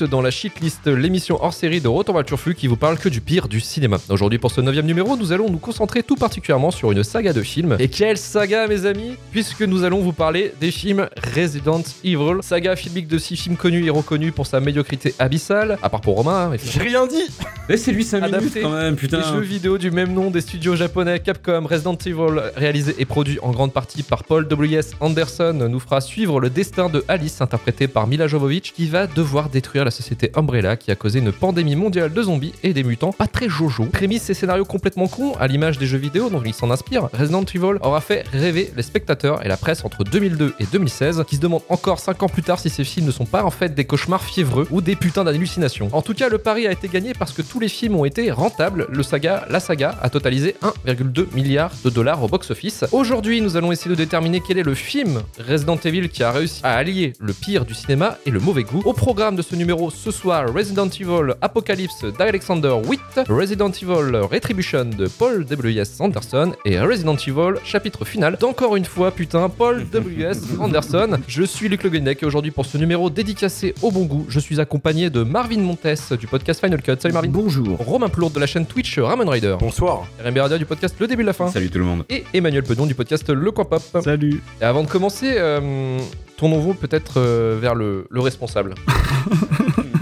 Tous dans la Shitlist, l'émission hors série de Retour Turfu qui vous parle que du pire du cinéma. Aujourd'hui, pour ce neuvième numéro, nous allons nous concentrer tout particulièrement sur une saga de films. Et quelle saga, mes amis? Puisque nous allons vous parler des films Resident Evil, saga filmique de six films connus et reconnus pour sa médiocrité abyssale, à part pour Romain. hein, mais J'ai rien dit Laissez-lui 5 minutes quand même, putain. Des jeux vidéo du même nom des studios japonais Capcom, Resident Evil, réalisé et produit en grande partie par Paul W.S. Anderson, nous fera suivre le destin de Alice, interprété par Mila Jovovich, qui va devoir détruire la société Umbrella qui a causé une pandémie mondiale de zombies et des mutants pas très jojo. Prémisse et scénario complètement cons, à l'image des jeux vidéo dont il s'en inspire, Resident Evil aura fait rêver les spectateurs et la presse entre 2002 et 2016, qui se demandent encore 5 ans plus tard si ces films ne sont pas en fait des cauchemars fiévreux ou des putains d'hallucinations. En tout cas, le pari a été gagné parce que tous les films ont été rentables. Le saga, la saga a totalisé 1,2 milliard de dollars au box-office. Aujourd'hui, nous allons essayer de déterminer quel est le film Resident Evil qui a réussi à allier le pire du cinéma et le mauvais goût. Au programme de ce numéro ce soir, Resident Evil Apocalypse d'Alexander Witt, Resident Evil Retribution de Paul W.S. Anderson et Resident Evil chapitre final d'encore une fois, putain, Paul W.S. Anderson. Je suis Luc Le Guenec et aujourd'hui pour ce numéro dédicacé au bon goût, je suis accompagné de Marvin Montes du podcast Final Cut. Salut Marvin. Bonjour. Romain Plourde de la chaîne Twitch Ramon Rider. Bonsoir. Rémi Beradia du podcast Le Début de la Fin. Salut tout le monde. Et Emmanuel Pedon du podcast Le Coin Pop. Salut. Et avant de commencer, euh, tournons-vous peut-être euh, vers le, le responsable.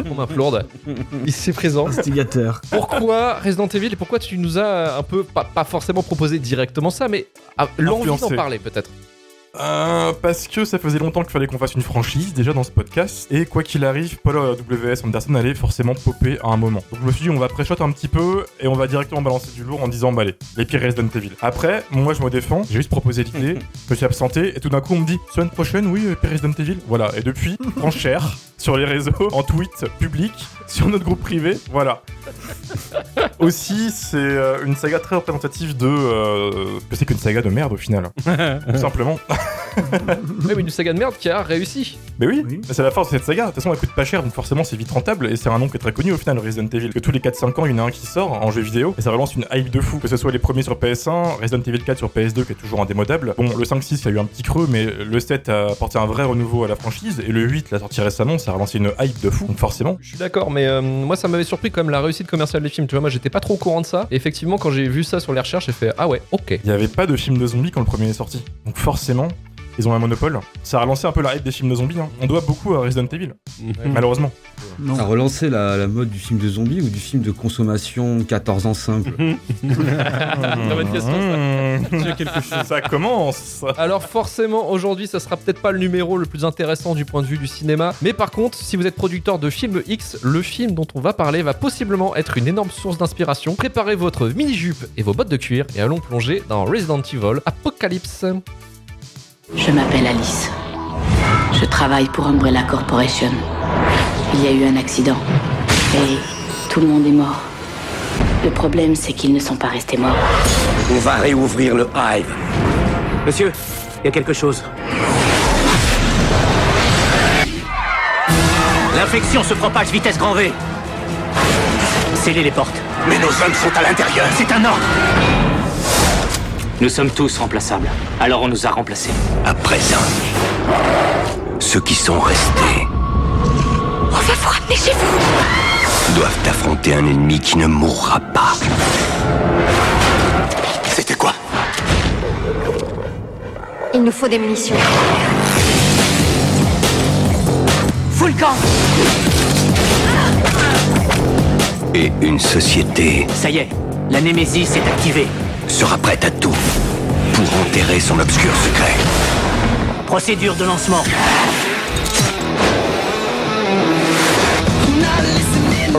Romain Plourde, ici présent. Instigateur. Pourquoi Resident Evil et pourquoi tu nous as un peu, pas, pas forcément proposé directement ça, mais ah, l'envie d'en parler peut-être? Euh, parce que ça faisait longtemps qu'il fallait qu'on fasse une franchise déjà dans ce podcast. Et quoi qu'il arrive, Paul W.S. Anderson allait forcément popper à un moment. Donc je me suis dit, on va pré-shot un petit peu et on va directement balancer du lourd en disant, bah allez, les pires Resident Evil. Après, moi je me défends, j'ai juste proposé l'idée, je me suis absenté et tout d'un coup on me dit, semaine prochaine, oui, euh, pire Resident Evil. Voilà. Et depuis, enchère sur les réseaux, en tweet public, sur notre groupe privé, voilà. Aussi, c'est euh, une saga très représentative de. euh, que c'est qu'une saga de merde au final. Tout simplement. Oui, mais une saga de merde qui a réussi. Mais oui, Oui. c'est la force de cette saga. De toute façon, elle coûte pas cher, donc forcément, c'est vite rentable. Et c'est un nom qui est très connu au final, Resident Evil. Que tous les 4-5 ans, il y en a un qui sort en jeu vidéo. Et ça relance une hype de fou. Que ce soit les premiers sur PS1, Resident Evil 4 sur PS2, qui est toujours indémodable. Bon, le 5-6, il y a eu un petit creux, mais le 7 a apporté un vrai renouveau à la franchise. Et le 8, la sortie récemment, ça a relancé une hype de fou. Donc forcément. Je suis d'accord, mais euh, moi ça m'avait surpris quand même la réussite commerciale des films. Tu vois, moi j'étais pas trop au courant de ça. Et effectivement, quand j'ai vu ça sur les recherches, j'ai fait ah ouais, ok. Il n'y avait pas de film de zombies quand le premier est sorti. Donc forcément, ils ont un monopole. Ça a relancé un peu la hype des films de zombies. hein. On doit beaucoup à Resident Evil, malheureusement. Non. Ça a relancé la, la mode du film de zombie ou du film de consommation 14 ans simple? Très bonne question, ça. Quelque chose. Ça commence. Alors forcément, aujourd'hui, ça sera peut-être pas le numéro le plus intéressant du point de vue du cinéma, mais par contre, si vous êtes producteur de films X, le film dont on va parler va possiblement être une énorme source d'inspiration. Préparez votre mini-jupe et vos bottes de cuir et allons plonger dans Resident Evil Apocalypse. Je m'appelle Alice. Je travaille pour Umbrella Corporation. Il y a eu un accident. Et tout le monde est mort. Le problème, c'est qu'ils ne sont pas restés morts. On va réouvrir le Hive. Monsieur, il y a quelque chose. L'infection se propage vitesse grand V. Scellez les portes. Mais nos hommes sont à l'intérieur. C'est un ordre. Nous sommes tous remplaçables. Alors on nous a remplacés. À présent, ceux qui sont restés On va vous ramener chez vous doivent affronter un ennemi qui ne mourra pas. C'était quoi? Il nous faut des munitions. Full camp Et une société Ça y est, la Némésis est activée. Sera prête à tout pour enterrer son obscur secret. Procédure de lancement.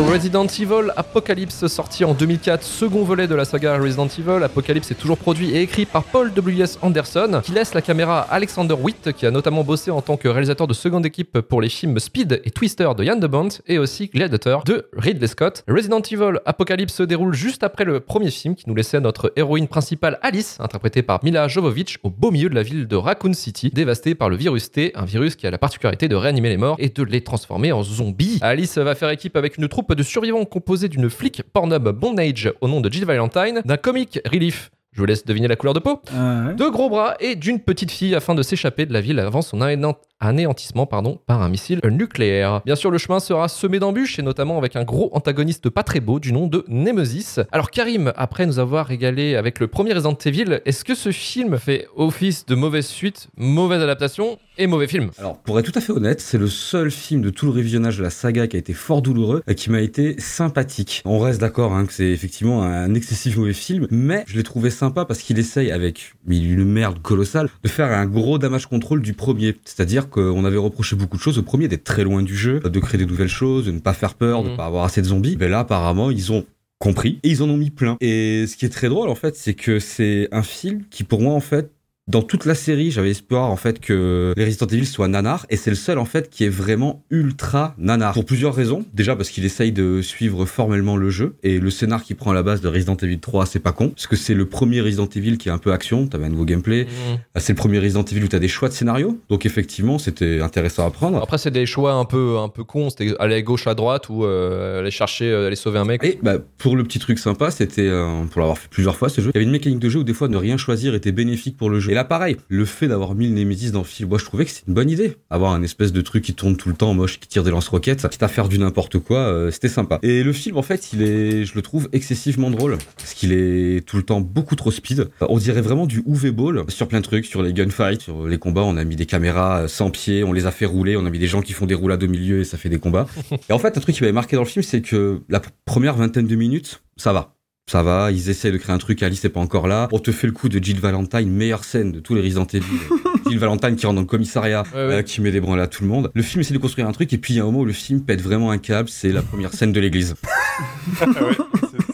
Resident Evil Apocalypse sorti en 2004, second volet de la saga Resident Evil. Apocalypse est toujours produit et écrit par Paul W.S. Anderson, qui laisse la caméra à Alexander Witt, qui a notamment bossé en tant que réalisateur de seconde équipe pour les films Speed et Twister de Yann de Bont et aussi Gladiator de Ridley Scott. Resident Evil Apocalypse se déroule juste après le premier film qui nous laissait notre héroïne principale Alice, interprétée par Mila Jovovich, au beau milieu de la ville de Raccoon City, dévastée par le virus T, un virus qui a la particularité de réanimer les morts et de les transformer en zombies. Alice va faire équipe avec une troupe de survivants composée d'une flic Pornhub Bondage au nom de Jill Valentine, d'un comic relief Je vous laisse deviner la couleur de peau. Ah ouais. De gros bras et d'une petite fille afin de s'échapper de la ville avant son anéant- anéantissement pardon, par un missile nucléaire. Bien sûr, le chemin sera semé d'embûches et notamment avec un gros antagoniste pas très beau du nom de Nemesis. Alors Karim, après nous avoir régalé avec le premier Resident Evil, est-ce que ce film fait office de mauvaise suite, mauvaise adaptation? Et mauvais film Alors, pour être tout à fait honnête, c'est le seul film de tout le revisionnage de la saga qui a été fort douloureux et qui m'a été sympathique. On reste d'accord hein, que c'est effectivement un excessif mauvais film, mais je l'ai trouvé sympa parce qu'il essaye, avec une merde colossale, de faire un gros damage control du premier. C'est-à-dire qu'on avait reproché beaucoup de choses au premier, d'être très loin du jeu, de créer des nouvelles choses, de ne pas faire peur, de Mhm. pas avoir assez de zombies. Mais là, apparemment, ils ont compris et ils en ont mis plein. Et ce qui est très drôle en fait, c'est que c'est un film qui pour moi en fait dans toute la série, j'avais espoir en fait que les Resident Evil soient nanar et c'est le seul en fait qui est vraiment ultra nanar pour plusieurs raisons. Déjà parce qu'il essaye de suivre formellement le jeu et le scénar qui prend la base de Resident Evil 3, c'est pas con parce que c'est le premier Resident Evil qui est un peu action, t'avais un nouveau gameplay. Ah, C'est le premier Resident Evil où t'as des choix de scénario, donc effectivement c'était intéressant à prendre. Après, c'est des choix un peu, un peu cons. C'était aller à gauche, à droite ou euh, aller chercher, euh, aller sauver un mec. Et bah, pour le petit truc sympa, c'était, euh, pour l'avoir fait plusieurs fois ce jeu, il y avait une mécanique de jeu où des fois ne rien choisir était bénéfique pour le jeu. Et là pareil, le fait d'avoir mis le Nemesis dans le film, moi je trouvais que c'est une bonne idée. Avoir un espèce de truc qui tourne tout le temps moche, qui tire des lance-roquettes, quitte à faire du n'importe quoi, euh, c'était sympa. Et le film en fait, il est, je le trouve excessivement drôle, parce qu'il est tout le temps beaucoup trop speed. On dirait vraiment du UV Ball sur plein de trucs, sur les gunfights, sur les combats, on a mis des caméras euh, sans pied, on les a fait rouler, on a mis des gens qui font des roulades au milieu et ça fait des combats. Et en fait, un truc qui m'avait marqué dans le film, c'est que la première vingtaine de minutes, ça va. Ça va, ils essaient de créer un truc, Alice n'est pas encore là. On te fait le coup de Jill Valentine, meilleure scène de tous les Resident Evil. Jill Valentine qui rentre dans le commissariat, Ouais, ouais. euh, qui met des branles à tout le monde. Le film essaie de construire un truc, et puis il y a un moment où le film pète vraiment un câble, c'est la première scène de l'église. ouais,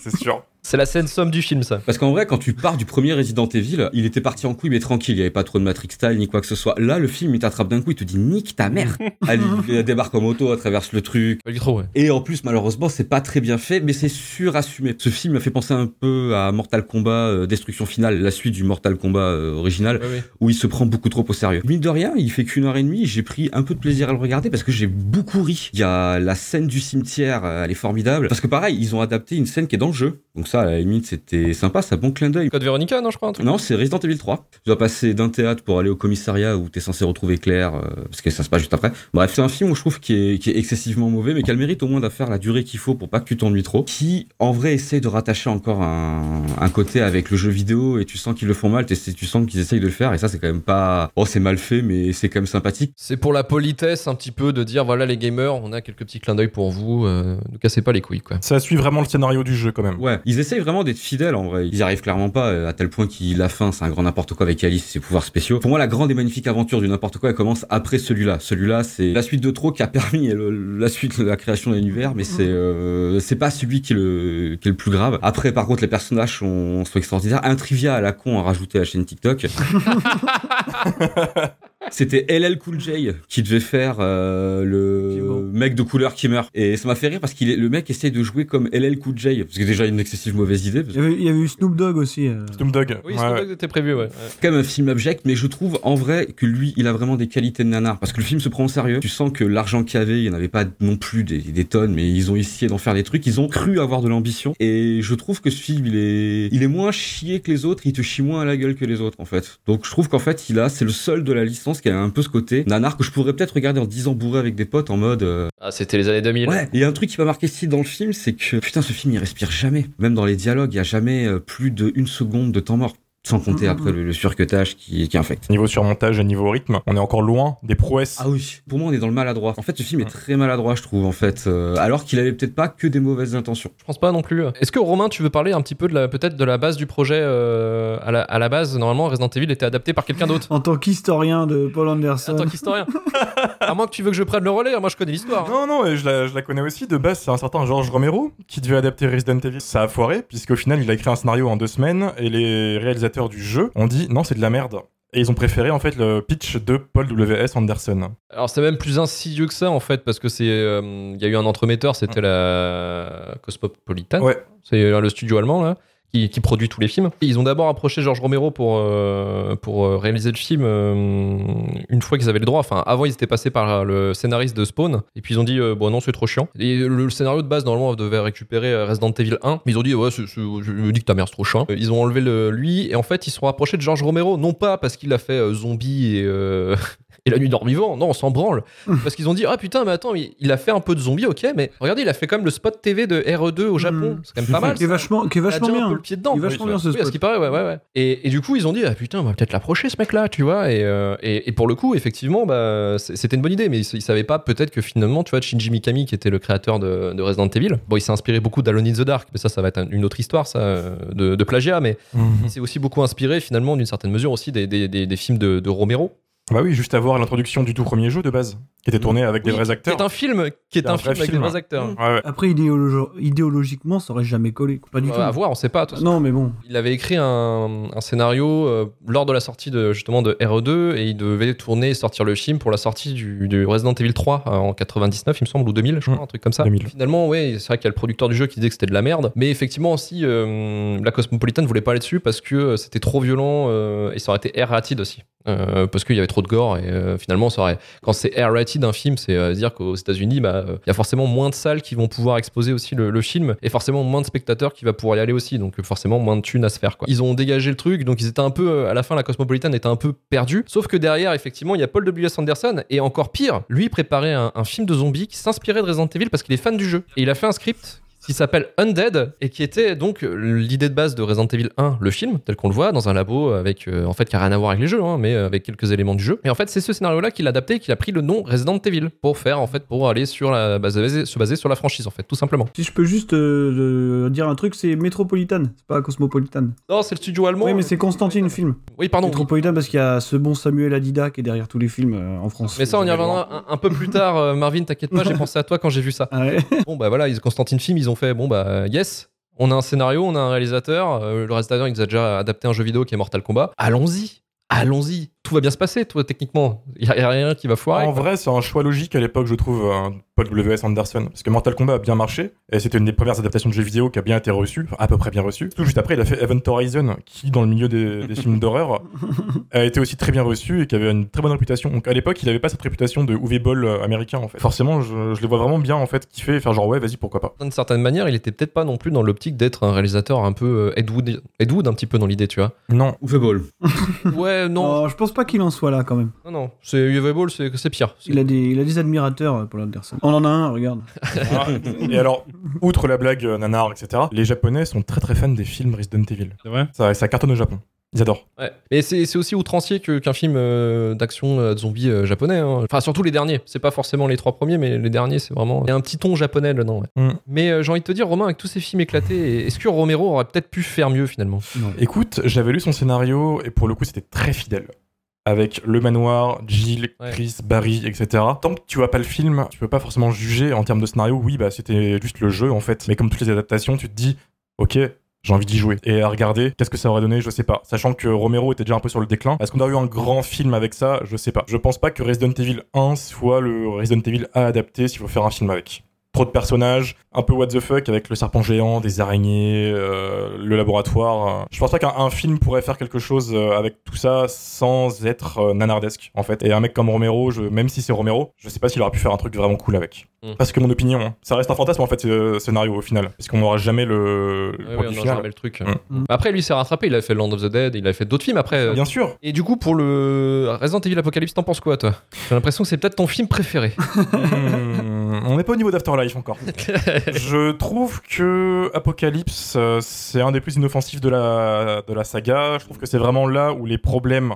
c'est- c'est sûr. C'est la scène somme du film, ça. Parce qu'en vrai, quand tu pars du premier Resident Evil, il était parti en couille, mais tranquille, il n'y avait pas trop de Matrix style ni quoi que ce soit. Là, le film, il t'attrape d'un coup, il te dit nique ta mère. Allez, il débarque en moto, elle traverse le truc, Pas du trop, ouais. Et en plus, malheureusement, c'est pas très bien fait, mais c'est surassumé. Ce film m'a fait penser un peu à Mortal Kombat euh, Destruction Finale, la suite du Mortal Kombat euh, original, Ouais, ouais. où il se prend beaucoup trop au sérieux. Mine de rien, il fait qu'une heure et demie, j'ai pris un peu de plaisir à le regarder parce que j'ai beaucoup ri. Il y a la scène du cimetière, euh, elle est formidable. Parce que pareil, ils ont adapté une scène qui est dans le jeu. Donc ça, à la limite, c'était sympa, c'est un bon clin d'œil. Code Veronica, non, je crois, un truc Non, c'est Resident Evil 3. Tu dois passer d'un théâtre pour aller au commissariat où t'es censé retrouver Claire, euh, parce que ça se passe juste après. Bref, c'est un film où je trouve qui est, qui est excessivement mauvais, mais qui a le mérite au moins d'affaire la durée qu'il faut pour pas que tu t'ennuies trop. Qui, en vrai, essaie de rattacher encore un, un côté avec le jeu vidéo et tu sens qu'ils le font mal, tu sens qu'ils essayent de le faire et ça, c'est quand même pas. Oh, c'est mal fait, mais c'est quand même sympathique. C'est pour la politesse un petit peu de dire voilà les gamers, on a quelques petits clins d'œil pour vous, euh, ne cassez pas les couilles quoi. Ça suit vraiment le scénario du jeu quand même. Ouais, ils essayent vraiment d'être fidèles en vrai. Ils y arrivent clairement pas euh, à tel point qu'il la fin, c'est un grand n'importe quoi avec Alice et ses pouvoirs spéciaux. Pour moi, la grande et magnifique aventure du n'importe quoi, elle commence après celui-là. Celui-là, c'est la suite de trop qui a permis le- la suite de la création de l'univers, mais c'est euh, c'est pas celui qui est, le, qui est le plus grave. Après, par contre, les personnages sont, sont extraordinaires. Un trivia à la con à rajouter à la chaîne TikTok. C'était LL Cool J qui devait faire euh, le mec de couleur qui meurt. Et ça m'a fait rire parce est, le mec essaye de jouer comme LL Cool J. Parce que déjà une excessive mauvaise idée. parce Il y, avait, il y avait eu Snoop Dogg aussi. euh. Snoop Dogg. Oui, ouais, Snoop ouais. Dogg était prévu, ouais. ouais. C'est quand même un film abject, mais je trouve en vrai que lui, il a vraiment des qualités de nanar. Parce que le film se prend au sérieux. Tu sens que l'argent qu'il y avait, il n'y en avait pas non plus des, des tonnes, mais ils ont essayé d'en faire des trucs. Ils ont cru avoir de l'ambition. Et je trouve que ce film, il est, il est moins chié que les autres. Il te chie moins à la gueule que les autres, en fait. Donc je trouve qu'en fait, il a, c'est le seul de la licence qui a un peu ce côté nanar que je pourrais peut-être regarder en 10 ans bourré avec des potes en mode, euh, Ah, c'était les années 2000. Ouais, il y a un truc qui m'a marqué ici dans le film, c'est que putain, ce film il respire jamais. Même dans les dialogues, il y a jamais euh, plus d'une seconde de temps mort. Sans compter Mhm. après le, le surcutage qui, qui infecte. Niveau surmontage et niveau rythme, on est encore loin des prouesses. Ah oui, pour moi on est dans le maladroit. En fait, ce film est très maladroit, je trouve, en fait. euh, alors qu'il avait peut-être pas que des mauvaises intentions. Je pense pas non plus. Est-ce que Romain, tu veux parler un petit peu de la peut-être de la base du projet euh, à, la, à la base? Normalement, Resident Evil était adapté par quelqu'un d'autre. En tant qu'historien de Paul En Anderson. tant qu'historien. à moins que tu veux que je prenne le relais, moi je connais l'histoire. hein. Non, non, et je la, je la connais aussi. De base, c'est un certain George Romero qui devait adapter Resident Evil. Ça a foiré, puisqu'au final, il a écrit un scénario en deux semaines et les réalisateurs du jeu ont dit non, c'est de la merde. Et ils ont préféré en fait le pitch de Paul W.S. Anderson. Alors c'est même plus insidieux que ça en fait, parce que c'est, euh, il y a eu un entremetteur, c'était la Cosmopolitan. Ouais. C'est euh, le studio allemand là, qui, produit tous les films. Ils ont d'abord approché George Romero pour, euh, euh, réaliser le film euh, une fois qu'ils avaient le droit. Enfin, avant, ils étaient passés par le scénariste de Spawn. Et puis ils ont dit, bon, non, c'est trop chiant. Et le, scénario de base, normalement, devait récupérer Resident Evil 1. Mais ils ont dit, ouais, je me dis que ta mère, c'est trop chiant. Ils ont enlevé le, lui. Et en fait, ils se sont rapprochés de George Romero. Non pas parce qu'il a fait Zombie et. Et la nuit d'or-vivant, non, on s'en branle. Parce qu'ils ont dit, ah putain, mais attends, il, il a fait un peu de zombie, ok, mais regardez, il a fait quand même le spot TV de RE2 au Japon. Mm. C'est quand même pas mal. Qui est vachement, qui est vachement déjà un bien. peu le pied dedans. Est vachement Oui, bien, ce oui, spot. qui paraît, ouais, ouais, ouais. Et, et du coup, ils ont dit, ah putain, on va peut-être l'approcher, ce mec-là, tu vois. Et, euh, et, et pour le coup, effectivement, bah, c'était une bonne idée, mais ils, ils savaient pas peut-être que finalement, tu vois, Shinji Mikami, qui était le créateur de, de Resident Evil, bon, il s'est inspiré beaucoup d'Alone in the Dark, mais ça, ça va être un- une autre histoire, ça, de, de plagiat, mais il s'est aussi beaucoup inspiré, finalement, d'une certaine mesure aussi, des, des, des- des films de, de Romero. Bah oui, juste avoir l'introduction du tout premier jeu de base, qui était tourné avec des Oui, vrais acteurs. est un film, qui est un film avec des vrais acteurs. Ouais, ouais. Après, idéologi- idéologiquement, ça aurait jamais collé. Pas du tout. À voir, on sait pas. façon. Non, mais bon. Il avait écrit un, un scénario euh, lors de la sortie de, justement de RE2 et il devait tourner et sortir le film pour la sortie du, du Resident Evil 3 euh, en 99, il me semble, ou 2000, je crois, un truc comme ça. 2000. Finalement, ouais, c'est vrai qu'il y a le producteur du jeu qui disait que c'était de la merde, mais effectivement aussi, euh, la Cosmopolitan voulait pas aller dessus parce que euh, c'était trop violent euh, et ça aurait été R-rated aussi. Euh, parce qu'il y avait trop de gore et euh, finalement ça aurait quand c'est R-rated un film c'est à dire qu'aux États-Unis bah euh, il y a forcément moins de salles qui vont pouvoir exposer aussi le, film et forcément moins de spectateurs qui va pouvoir y aller aussi donc euh, forcément moins de thunes à se faire quoi. Ils ont dégagé le truc donc ils étaient un peu euh, à la fin la Cosmopolitan était un peu perdue sauf que derrière effectivement il y a Paul W.S. Anderson et encore pire lui préparait un, un film de zombies qui s'inspirait de Resident Evil parce qu'il est fan du jeu et il a fait un script qui s'appelle Undead et qui était donc euh, l'idée de base de Resident Evil 1, le film, tel qu'on le voit dans un labo avec, euh, en fait, qui a rien à voir avec les jeux, hein, mais euh, avec quelques éléments du jeu. Et en fait, c'est ce scénario-là qu'il a adapté et qu'il a pris le nom Resident Evil pour faire, en fait, pour aller sur la base, se baser sur la franchise, en fait, tout simplement. Si je peux juste euh, dire un truc, c'est Metropolitan, c'est pas Cosmopolitan. Non, c'est le studio allemand. Oui, mais c'est Constantine, film. Oui, pardon. Metropolitan, parce qu'il y a ce bon Samuel Adida qui est derrière tous les films euh, en France. Mais ça, on y reviendra un, un peu plus tard, Marvin, t'inquiète pas, j'ai pensé à toi quand j'ai vu ça. Ah ouais. Bon, bah voilà, ils, Constantine Film, ils ont fait, bon, bah, yes, on a un scénario, on a un réalisateur. euh, le réalisateur, il nous a déjà adapté un jeu vidéo qui est Mortal Kombat. Allons-y, allons-y. Tout va bien se passer, toi, techniquement. Il n'y a, rien qui va foirer. En quoi. vrai, c'est un choix logique à l'époque, je trouve, euh, Paul W.S. Anderson. Parce que Mortal Kombat a bien marché, et c'était une des premières adaptations de jeux vidéo qui a bien été reçue, enfin, à peu près bien reçue. Tout juste après, il a fait Event Horizon, qui, dans le milieu des, des films d'horreur, a été aussi très bien reçu et qui avait une très bonne réputation. Donc à l'époque, il avait pas cette réputation de UV Ball euh, américain, en fait. Forcément, je, je les vois vraiment bien, en fait, kiffer et faire genre, ouais, vas-y, pourquoi pas. D'une certaine manière, il était peut-être pas non plus dans l'optique d'être un réalisateur un peu euh, Ed Wood, Ed Wood un petit peu dans l'idée, tu vois. Non. Fait ball. Ouais, non, Oh, je pense pas qu'il en soit là quand même. non, non. C'est UV Ball, c'est c'est pire. Il a des, il a des admirateurs, euh, Paul Anderson. On en a un, regarde. Ah, et alors, outre la blague euh, nanar, etc., les Japonais sont très très fans des films Resident Evil. C'est vrai? Ça, ça cartonne au Japon. Ils adorent. Ouais. Mais c'est c'est aussi outrancier que- qu'un film euh, d'action euh, de zombies euh, japonais. hein. Enfin, surtout les derniers. C'est pas forcément les trois premiers, mais les derniers, c'est vraiment. Il y a un petit ton japonais dedans. ouais. Mm. Mais euh, j'ai envie de te dire, Romain, avec tous ces films éclatés, est-ce que Romero aurait peut-être pu faire mieux finalement? Écoute, j'avais lu son scénario et pour le coup, c'était très fidèle. Avec le manoir, Jill, Ouais. Chris, Barry, etc. Tant que tu vois pas le film, tu peux pas forcément juger en termes de scénario. Oui, bah c'était juste le jeu en fait. Mais comme toutes les adaptations, tu te dis, ok, j'ai envie d'y jouer. Et à regarder, qu'est-ce que ça aurait donné, je sais pas. Sachant que Romero était déjà un peu sur le déclin. Est-ce qu'on aurait eu un grand film avec ça? Je sais pas. Je pense pas que Resident Evil 1 soit le Resident Evil à adapter s'il faut faire un film avec. Trop de personnages, un peu what the fuck avec le serpent géant, des araignées, euh, le laboratoire. euh. Je pense pas qu'un un film pourrait faire quelque chose euh, avec tout ça sans être euh, nanardesque en fait. Et un mec comme Romero, je, même si c'est Romero, je sais pas s'il aurait pu faire un truc vraiment cool avec. Mm. Parce que mon opinion, hein, ça reste un fantasme en fait ce scénario au final, parce qu'on n'aura jamais le, le Ouais, produit ouais, on aura final. jamais le truc. Mm. Après, lui, il s'est rattrapé. Il a fait Land of the Dead, il a fait d'autres films après. Bien sûr. Et du coup, pour le Resident Evil Apocalypse, t'en penses quoi, toi? J'ai l'impression que c'est peut-être ton film préféré. Hmm, on n'est pas au niveau d'Afterlife encore. je trouve que Apocalypse, euh, c'est un des plus inoffensifs de la, de la saga. Je trouve que c'est vraiment là où les problèmes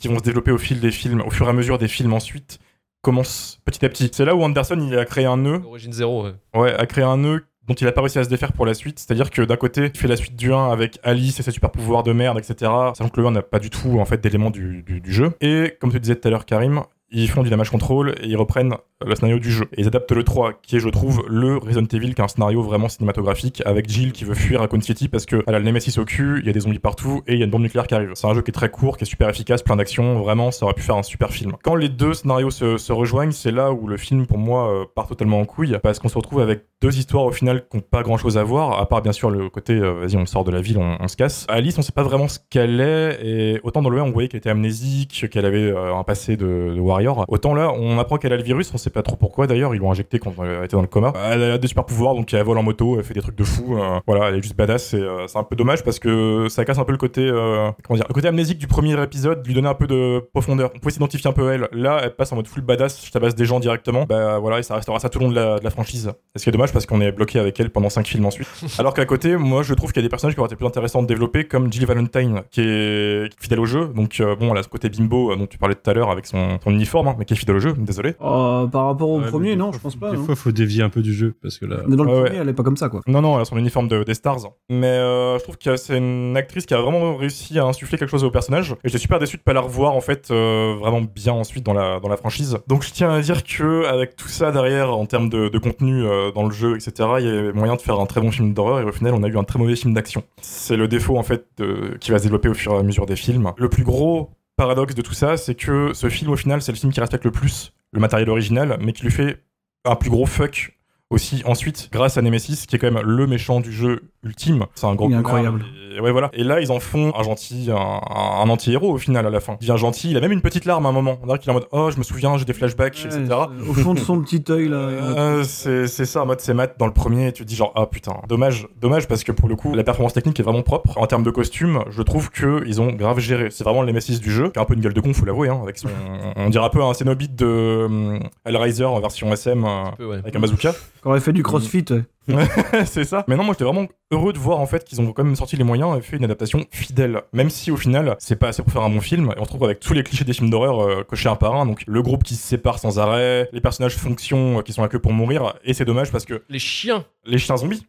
qui vont se développer au fil des films, au fur et à mesure des films ensuite, commencent petit à petit. C'est là où Anderson il a créé un nœud, Origine Zéro. ouais. ouais, a créé un nœud dont il a pas réussi à se défaire pour la suite. C'est-à-dire que d'un côté, il fait la suite du 1 avec Alice et ses super pouvoirs de merde, etc. Sachant que le 1 n'a pas du tout en fait d'éléments du, du- du jeu. Et comme tu disais tout à l'heure, Karim, ils font du damage control et ils reprennent le scénario du jeu. Et ils adaptent le 3, qui est, je trouve, le Resident Evil, qui est un scénario vraiment cinématographique, avec Jill qui veut fuir à Raccoon City parce qu'elle a le Nemesis au cul, il y a des zombies partout et il y a une bombe nucléaire qui arrive. C'est un jeu qui est très court, qui est super efficace, plein d'action, vraiment, ça aurait pu faire un super film. Quand les deux scénarios se, rejoignent, c'est là où le film, pour moi, euh, part totalement en couille, parce qu'on se retrouve avec deux histoires au final qui n'ont pas grand chose à voir, à part bien sûr le côté, euh, vas-y, on sort de la ville, on, se casse. Alice, on sait pas vraiment ce qu'elle est, et autant dans le 1, on voyait qu'elle était amnésique, qu'elle avait euh, un passé de warrior, autant là, on apprend qu'elle a le virus, on sait pas trop pourquoi d'ailleurs, ils l'ont injecté quand elle était dans le coma. Elle a des super pouvoirs, donc elle vole en moto, elle fait des trucs de fou, euh, voilà, elle est juste badass, et euh, c'est un peu dommage parce que ça casse un peu le côté, euh, comment dire, le côté amnésique du premier épisode, lui donner un peu de profondeur. On pouvait s'identifier un peu à elle. Là, elle passe en mode full badass, je tabasse des gens directement, bah voilà, et ça restera ça tout le long de la, de la franchise. Et ce qui est dommage parce qu'on est bloqué avec elle pendant 5 films ensuite. Alors qu'à côté, moi je trouve qu'il y a des personnages qui auraient été plus intéressants de développer, comme Jill Valentine, qui est fidèle au jeu, donc bon, elle a ce côté bimbo dont tu parlais tout à l'heure avec son, son uniforme, hein, mais qui est fidèle au jeu, désolé. Oh, par rapport au Ouais, premier, non, fois, je pense pas. Des non. fois, faut dévier un peu du jeu parce que là. Mais dans le Ouais, premier, elle est pas comme ça, quoi. Non, non, elle a son uniforme de, des Stars. Mais euh, je trouve que c'est une actrice qui a vraiment réussi à insuffler quelque chose au personnage. Et j'étais super déçu de pas la revoir, en fait, euh, vraiment bien ensuite dans la, dans la franchise. Donc je tiens à dire que avec tout ça derrière, en termes de, de contenu euh, dans le jeu, etc., il y a moyen de faire un très bon film d'horreur. Et au final, on a eu un très mauvais film d'action. C'est le défaut, en fait, de- qui va se développer au fur et à mesure des films. Le plus gros paradoxe de tout ça, c'est que ce film, au final, c'est le film qui respecte le plus le matériel original, mais qui lui fait un plus gros fuck aussi ensuite grâce à Nemesis qui est quand même le méchant du jeu ultime. C'est un gros Il est connard, incroyable. et, ouais voilà. Et là ils en font un gentil un, anti-héros au final à la fin. Il devient gentil il a même une petite larme à un moment. On dirait qu'il est en mode oh je me souviens j'ai des flashbacks Ouais, etc Au fond de son petit œil, là. euh, c'est c'est ça en mode c'est mat dans le premier et tu te dis genre ah putain. Dommage dommage parce que pour le coup la performance technique est vraiment propre. En termes de costume je trouve que ils ont grave géré. C'est vraiment le Nemesis du jeu. Qui a un peu une gueule de con faut l'avouer hein, avec son on dirait un peu un Cenobite de hum, Hellraiser en version SM euh, Un peu, ouais. avec un bazooka aurait fait du crossfit, ouais. c'est ça. Mais non, moi j'étais vraiment heureux de voir en fait qu'ils ont quand même sorti les moyens et fait une adaptation fidèle. Même si au final, c'est pas assez pour faire un bon film. Et on se retrouve avec tous les clichés des films d'horreur euh, cochés un par un. Donc le groupe qui se sépare sans arrêt, les personnages fonction euh, qui sont là que pour mourir. Et c'est dommage parce que Les chiens. les chiens zombies.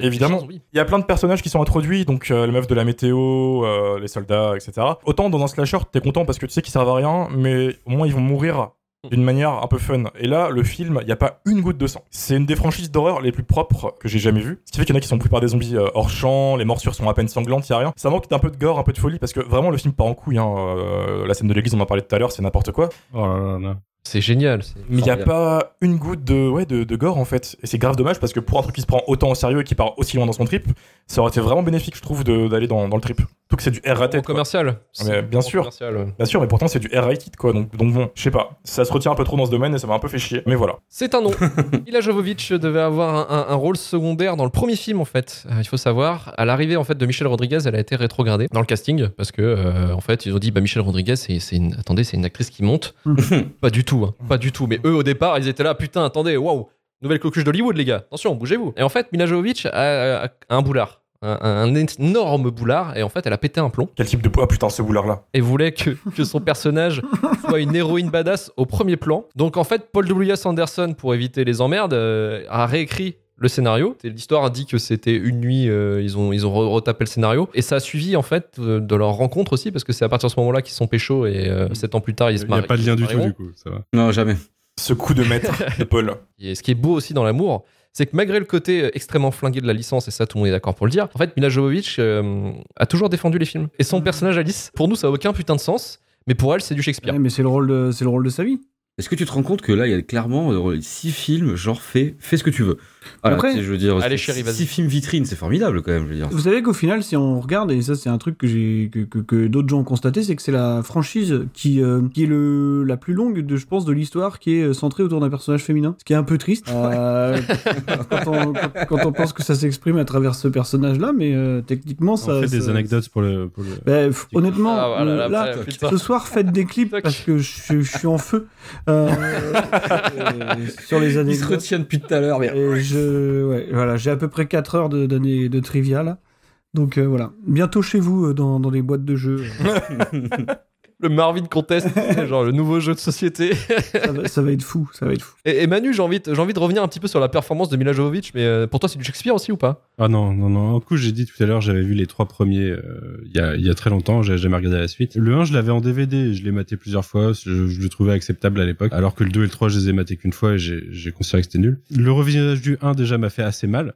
Évidemment. Il y a plein de personnages qui sont introduits, donc euh, les meufs de la météo, euh, les soldats, etc. Autant dans un slasher, t'es content parce que tu sais qu'ils servent à rien, mais au moins ils vont mourir d'une manière un peu fun. Et là, le film, il n'y a pas une goutte de sang. C'est une des franchises d'horreur les plus propres que j'ai jamais vues. Ce qui fait qu'il y en a qui sont pris par des zombies euh, hors champ, les morsures sont à peine sanglantes, il a rien. Ça manque d'un peu de gore, un peu de folie, parce que vraiment le film part en couille. Hein. Euh, la scène de l'église, on en parlait tout à l'heure, c'est n'importe quoi. Oh là là là. C'est génial. Mais il n'y a pas une goutte de, ouais, de, de gore en fait. Et c'est grave dommage parce que pour un truc qui se prend autant au sérieux et qui part aussi loin dans son trip, ça aurait été vraiment bénéfique, je trouve, d'aller dans, dans le trip. Surtout que c'est du R rated. commercial. C'est bien sûr. commercial, ouais. Bien sûr, mais pourtant c'est du R rated quoi. Donc, donc bon, je sais pas. Ça se retient un peu trop dans ce domaine et ça m'a un peu fait chier. Mais voilà. C'est un nom. Mila Jovovich devait avoir un, un- un rôle secondaire dans le premier film en fait. Euh, il faut savoir, à l'arrivée en fait de Michelle Rodriguez, elle a été rétrogradée dans le casting parce que euh, en fait ils ont dit bah Michelle Rodriguez c'est c'est une attendez c'est une actrice qui monte. pas du tout, hein, pas du tout. Mais eux au départ ils étaient là putain attendez waouh nouvelle coqueluche d'Hollywood les gars attention bougez-vous. Et en fait Mila Jovovich a, a- a un boulard. Un, un énorme boulard et en fait elle a pété un plomb Quel type de. Ah putain, ce boulard là. et voulait que, que son personnage soit une héroïne badass au premier plan. Donc en fait, Paul W.S. Anderson, pour éviter les emmerdes, euh, a réécrit le scénario. L'histoire dit que c'était une nuit, euh, ils ont, ils ont re- retapé le scénario. Et ça a suivi en fait de leur rencontre aussi, parce que c'est à partir de ce moment-là qu'ils sont pécho et euh, sept ans plus tard, ils se Il n'y a marient. pas de lien du tout, du coup. Ça va. Non, jamais. Ce coup de maître de Paul. Et ce qui est beau aussi dans l'amour, c'est que malgré le côté euh, extrêmement flingué de la licence, et ça tout le monde est d'accord pour le dire, en fait Mila Jovovich euh, a toujours défendu les films. Et son personnage Alice, pour nous ça a aucun putain de sens, mais pour elle c'est du Shakespeare. Ouais, mais c'est le rôle de, c'est le rôle de sa vie. Est-ce que tu te rends compte que là, il y a clairement six films, genre fais, fais ce que tu veux. Voilà, Après- tu sais, je veux dire, Allez, six- chérie, vas-y. six films vitrines, c'est formidable quand même, je veux dire. Vous savez qu'au final, si on regarde, et ça c'est un truc que j'ai que, que, que d'autres gens ont constaté, c'est que c'est la franchise qui, euh, qui est le, la plus longue, de, je pense, de l'histoire, qui est centrée autour d'un personnage féminin. Ce qui est un peu triste euh, quand, on, quand, quand on pense que ça s'exprime à travers ce personnage-là, mais euh, techniquement, ça. On fait des ça- anecdotes pour le. Pour le... Ben, honnêtement, Ah, voilà, euh, là, ce soir, faites des clips parce que je, je suis en feu euh, euh, sur les Il se anecdotes. retient depuis tout à l'heure, mais. Je, ouais, voilà, j'ai à peu près 4 heures de, d'année de trivia là. Donc euh, voilà, bientôt chez vous euh, dans, dans les boîtes de jeux. Le Marvin Contest, genre le nouveau jeu de société. ça, va, ça va être fou, ça va être fou. Et, et Manu, j'ai envie, de- j'ai envie de revenir un petit peu sur la performance de Mila Jovovich, mais euh, pour toi, c'est du Shakespeare aussi ou pas? Ah non, non, non. Du coup, j'ai dit tout à l'heure, j'avais vu les trois premiers euh, il y, a, il y a très longtemps, j'ai jamais regardé la suite. Le 1, je l'avais en DVD, je l'ai maté plusieurs fois, je, je le trouvais acceptable à l'époque, alors que le 2 et le 3, je les ai matés qu'une fois et j'ai j'ai considéré que c'était nul. Le revisionnage du 1, déjà, m'a fait assez mal.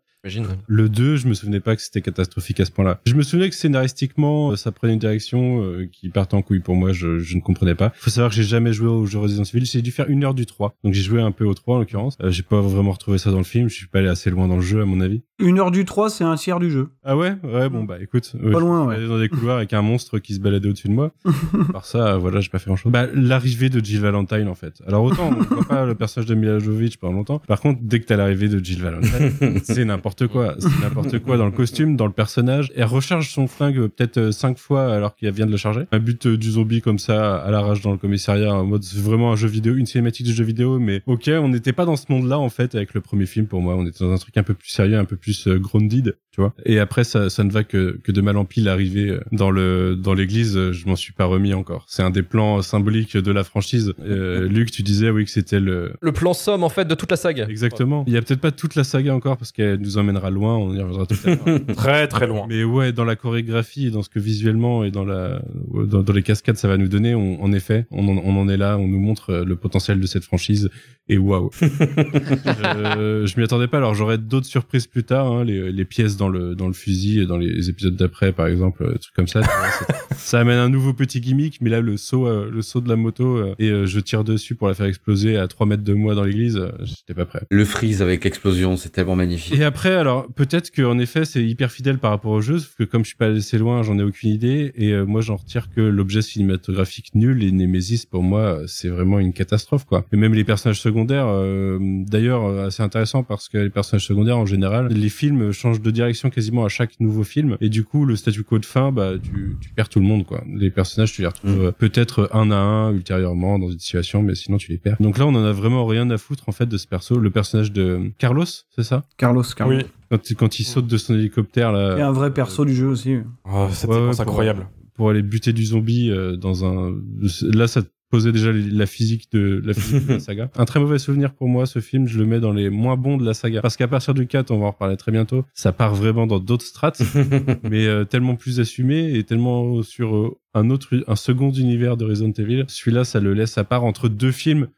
Le 2, je me souvenais pas que c'était catastrophique à ce point-là. Je me souvenais que scénaristiquement, euh, ça prenait une direction euh, qui partait en couille pour moi, je, je ne comprenais pas. Faut savoir que j'ai jamais joué au jeu Resident Evil, j'ai dû faire une heure du 3. Donc j'ai joué un peu au 3 en l'occurrence. Euh, j'ai pas vraiment retrouvé ça dans le film, je suis pas allé assez loin dans le jeu à mon avis. Une heure du 3, c'est un tiers du jeu. Ah ouais? Ouais, bon bah écoute, euh, Pas je loin, suis ouais. dans des couloirs avec un monstre qui se baladait au-dessus de moi. Par ça, euh, voilà, j'ai pas fait grand-chose. Bah l'arrivée de Jill Valentine en fait. Alors autant on voit pas le personnage de Mila Jovovich pendant longtemps. Par contre, dès que t'as l'arrivée de Jill Valentine, c'est n'importe quoi. C'est n'importe quoi dans le costume, dans le personnage. Elle recharge son flingue euh, peut-être euh, cinq fois alors qu'elle vient de le charger. Un but euh, du zombie comme ça à l'arrache dans le commissariat en mode c'est vraiment un jeu vidéo, une cinématique de jeu vidéo. Mais ok, on n'était pas dans ce monde-là en fait avec le premier film pour moi. On était dans un truc un peu plus sérieux, un peu plus euh, grounded, tu vois. Et après ça, ça ne va que, que de mal en pis l'arrivée euh, dans le dans l'église. euh, Je m'en suis pas remis encore. C'est un des plans symboliques de la franchise. Euh, Luc, tu disais oui que c'était le Le plan somme, en fait, de toute la saga. Exactement. Il y a peut-être pas toute la saga encore parce qu'elle nous emmènera loin, on y reviendra tout à l'heure. Très très loin. Mais ouais, dans la chorégraphie et dans ce que visuellement et dans la dans, dans les cascades ça va nous donner, on- en effet, on en, on en est là, on nous montre euh, le potentiel de cette franchise et waouh. je je m'y attendais pas. Alors j'aurai d'autres surprises plus tard, hein, les, les pièces dans le dans le fusil et dans les épisodes d'après par exemple, euh, des trucs comme ça. vois, ça amène un nouveau petit gimmick, mais là le saut euh, le saut de la moto euh, et euh, je tire dessus pour la faire exploser à 3 mètres de moi dans l'église, euh, j'étais pas prêt. Le freeze avec l'explosion, c'est tellement magnifique. Et après, alors peut-être que en effet c'est hyper fidèle par rapport au jeu, sauf que comme je suis pas assez loin, j'en ai aucune idée. Et euh, moi, j'en retire que l'objet cinématographique nul et Nemesis pour moi, euh, c'est vraiment une catastrophe quoi. Et même les personnages secondaires, euh, d'ailleurs, euh, assez intéressant parce que les personnages secondaires en général, les films changent de direction quasiment à chaque nouveau film, et du coup le statu quo de fin, bah tu, tu perds tout le monde quoi. Les personnages, tu les retrouves Mm. euh, peut-être un à un ultérieurement dans une situation, mais sinon tu les perds. Donc là, on en a vraiment rien à foutre en fait de ce perso. Le personnage de Carlos, c'est ça? Carlos, Carlos. Oui. quand, quand il saute de son hélicoptère là, Et un vrai perso du jeu aussi. Oh, cette Ouais, séquence ouais, pour- incroyable. pour aller buter du zombie euh, dans un là ça posait déjà la physique de la physique de la saga. Un très mauvais souvenir pour moi ce film, je le mets dans les moins bons de la saga parce qu'à partir du 4, on va en reparler très bientôt, ça part vraiment dans d'autres strates mais euh, tellement plus assumé et tellement sur euh, un autre un second univers de Resident Evil. Celui-là ça le laisse à part entre deux films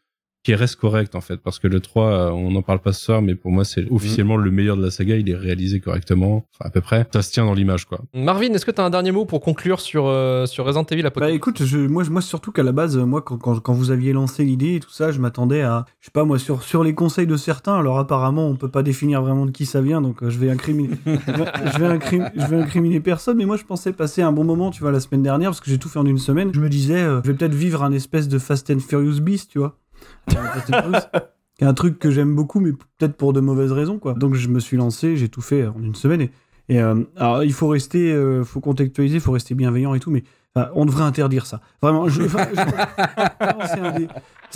qui reste correct en fait parce que le 3 euh, on n'en parle pas ce soir mais pour moi c'est officiellement le meilleur de la saga. Il est réalisé correctement. Enfin à peu près. Ça se tient dans l'image quoi. Marvin, est-ce que t'as un dernier mot pour conclure sur, euh, sur Resident Evil Bah Apocalypse écoute, je, moi, je- moi surtout qu'à la base, moi quand, quand, quand vous aviez lancé l'idée et tout ça, je m'attendais à, je sais pas moi, sur, sur les conseils de certains, alors apparemment on peut pas définir vraiment de qui ça vient, donc euh, je vais incriminer, je vais, je vais incrim- je vais incriminer personne, mais moi je pensais passer un bon moment, tu vois, la semaine dernière, parce que j'ai tout fait en une semaine, je me disais, euh, je vais peut-être vivre un espèce de Fast and Furious Beast, tu vois. Qui est un truc que j'aime beaucoup, mais peut-être pour de mauvaises raisons, quoi. Donc je me suis lancé, j'ai tout fait en une semaine, et, et, euh, alors il faut rester, euh, faut contextualiser, il faut rester bienveillant et tout, mais on devrait interdire ça. Vraiment, je- c'est un,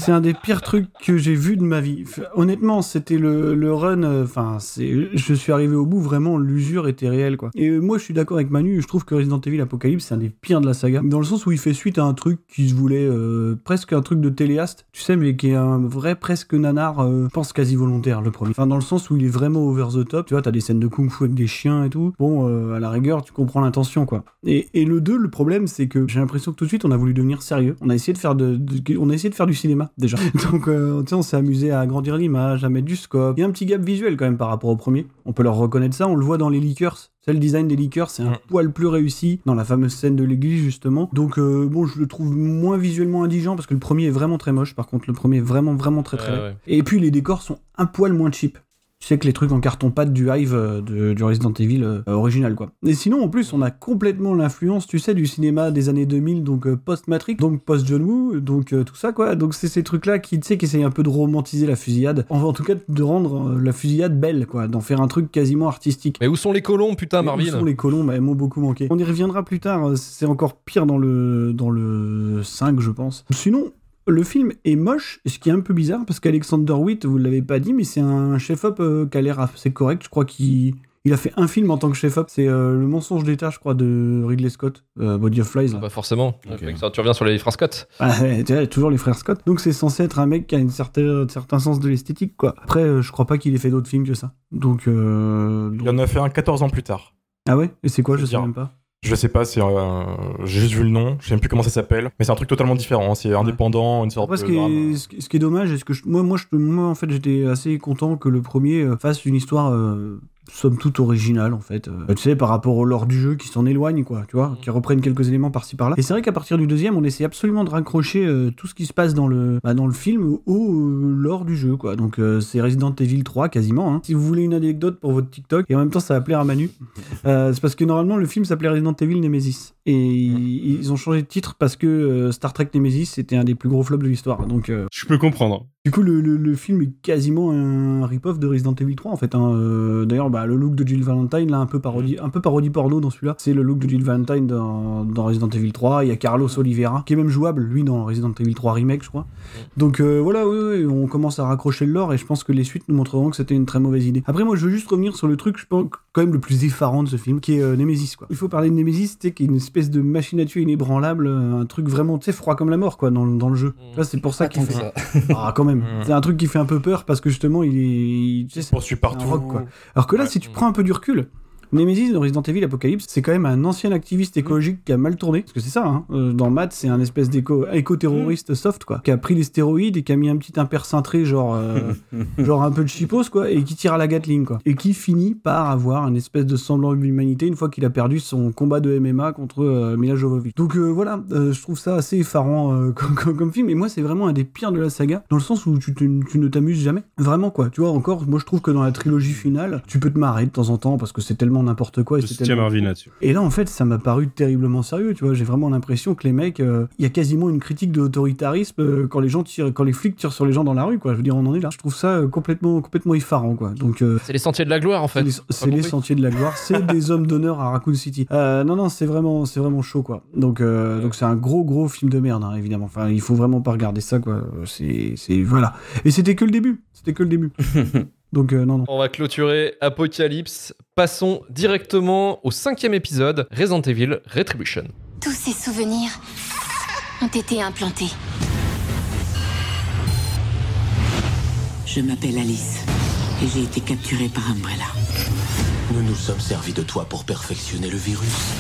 c'est un des pires trucs que j'ai vu de ma vie. Honnêtement, c'était le, le run. euh, Enfin, je suis arrivé au bout. Vraiment, l'usure était réelle, quoi. Et euh, moi, je suis d'accord avec Manu. Je trouve que Resident Evil Apocalypse, c'est un des pires de la saga, dans le sens où il fait suite à un truc qui se voulait euh, presque un truc de téléaste, tu sais, mais qui est un vrai presque nanar. je pense quasi volontaire le premier. Enfin, dans le sens où il est vraiment over the top. Tu vois, t'as des scènes de kung-fu avec des chiens et tout. Bon, à la rigueur, tu comprends l'intention, quoi. Et, et le 2, le problème, c'est que j'ai l'impression que tout de suite, on a voulu devenir sérieux. On a essayé de faire, de- on a essayé de faire du cinéma, déjà. Donc, euh, on s'est amusé à agrandir l'image, à mettre du scope. Il y a un petit gap visuel, quand même, par rapport au premier. On peut leur reconnaître ça. On le voit dans les leakers. C'est le design des leakers, c'est un poil plus réussi dans la fameuse scène de l'église, justement. Donc, euh, bon, je le trouve moins visuellement indigent parce que le premier est vraiment très moche. Par contre, le premier est vraiment, vraiment très, très ouais. Et puis, les décors sont un poil moins cheap. Tu sais que les trucs en carton-pâte du Hive euh, de- du Resident Evil euh, original, quoi. Et sinon, en plus, on a complètement l'influence, tu sais, du cinéma des années 2000, donc euh, post-Matrix, donc post-John Woo, donc tout ça, quoi. Donc c'est ces trucs-là qui, tu sais, qui essayent un peu de romantiser la fusillade. En, en tout cas, de rendre la fusillade belle, quoi. D'en faire un truc quasiment artistique. Mais où sont les colons, putain, Mais où Marvin sont les colons? Bah, Elles m'ont beaucoup manqué. On y reviendra plus tard, euh, c'est encore pire dans le, dans le 5, je pense. Sinon, le film est moche, ce qui est un peu bizarre, parce qu'Alexander Witt, vous l'avez pas dit, mais c'est un chef-op euh, qui a l'air assez correct. Je crois qu'il Il a fait un film en tant que chef-op, c'est euh, Le mensonge d'État, je crois, de Ridley Scott, euh, Body of Flies. là. Bah forcément. Ça, tu reviens sur les frères Scott. Ah, ouais, tu vois, toujours les frères Scott. Donc c'est censé être un mec qui a une certaine, un certain sens de l'esthétique, quoi. Après, euh, je crois pas qu'il ait fait d'autres films que ça. Donc, euh, Il en a fait un 14 ans plus tard. ah ouais? Et c'est quoi? Je sais même pas. Je sais pas, c'est euh, j'ai juste vu le nom, je sais même plus comment ça s'appelle, mais c'est un truc totalement différent. C'est indépendant, une sorte Après, ce de qui, drame. est, ce qui- ce qui est dommage, est-ce que je- moi, moi, je, moi, en fait, j'étais assez content que le premier euh, fasse une histoire euh, somme toute originale, en fait. Euh, tu sais, par rapport au lore du jeu qui s'en éloigne, quoi, tu vois, qui reprennent quelques éléments par-ci par-là. Et c'est vrai qu'à partir du deuxième, on essaie absolument de raccrocher euh, tout ce qui se passe dans le, bah, dans le film au euh, lore du jeu, quoi. Donc, euh, c'est Resident Evil 3 quasiment. hein. Si vous voulez une anecdote pour votre TikTok, et en même temps, ça va plaire à Manu, c'est parce que normalement, le film s'appelait Resident Evil Nemesis. Et ils, ils ont changé de titre parce que Star Trek Nemesis, c'était un des plus gros flops de l'histoire. Donc, Je peux comprendre. du coup, le, le- le film est quasiment un rip-off de Resident Evil 3 en fait. hein. D'ailleurs, bah, le look de Jill Valentine, là, un peu parodie, un peu parodie porno dans celui-là, c'est le look de Jill Valentine dans, dans Resident Evil 3. Il y a Carlos Oliveira, qui est même jouable, lui, dans Resident Evil 3 Remake, je crois. Donc euh, voilà, oui, oui, on commence à raccrocher le lore et je pense que les suites nous montreront que c'était une très mauvaise idée. Après, moi, je veux juste revenir sur le truc, je pense, quand même le plus effarant de ce film, qui est euh, Nemesis, quoi. Il faut parler de Nemesis, sais, qui est une espèce de machine à tuer inébranlable, euh, un truc vraiment, tu sais, froid comme la mort, quoi, dans, dans le jeu. Vois, c'est pour ça qu'il fait. ça. Ah, quand même. Mm. C'est un truc qui fait un peu peur parce que justement, il est. il- tu sais, c'est- poursuit partout. rock, quoi. Alors que là. Si tu prends un peu du recul. Nemesis dans Resident Evil Apocalypse, c'est quand même un ancien activiste Mm. écologique qui a mal tourné, parce que c'est ça, hein. Euh, dans Matt, c'est un espèce d'éco- Mm. soft, quoi, qui a pris les stéroïdes et qui a mis un petit imper cintré, genre, euh, genre un peu de chipos, quoi, et qui tire à la Gatling, quoi. Et qui finit par avoir un espèce de semblant d'humanité une fois qu'il a perdu son combat de MMA contre euh, Mila Jovovich. Donc euh, voilà, je trouve ça assez effarant comme, comme, comme film, et moi c'est vraiment un des pires de la saga, dans le sens où tu ne t'amuses jamais. Vraiment, quoi. Tu vois, encore, moi je trouve que dans la trilogie finale, tu peux te marrer de temps en temps, parce que c'est tellement n'importe quoi. Et, Je c'est soutiens tellement- Marvin là-dessus. et là, en fait, ça m'a paru terriblement sérieux, tu vois. J'ai vraiment l'impression que les mecs, euh, il y a quasiment une critique de l'autoritarisme euh, quand les gens tirent, quand les flics tirent sur les gens dans la rue, quoi. Je veux dire, on en est là. Je trouve ça euh, complètement, complètement effarant, quoi. Donc, euh, C'est les sentiers de la gloire en c'est fait. c'est les sentiers de la gloire, c'est des hommes d'honneur à Raccoon City. Euh, non, non, c'est vraiment, c'est vraiment chaud, quoi. Donc, euh, donc c'est un gros, gros film de merde, hein, évidemment. Enfin, il faut vraiment pas regarder ça, quoi. C'est, c'est, voilà. Et c'était que le début. C'était que le début. donc, euh, non, non. On va clôturer Apocalypse. Passons directement au cinquième épisode, Resident Evil Retribution. Tous ces souvenirs ont été implantés. Je m'appelle Alice et j'ai été capturée par Umbrella. Nous nous sommes servis de toi pour perfectionner le virus.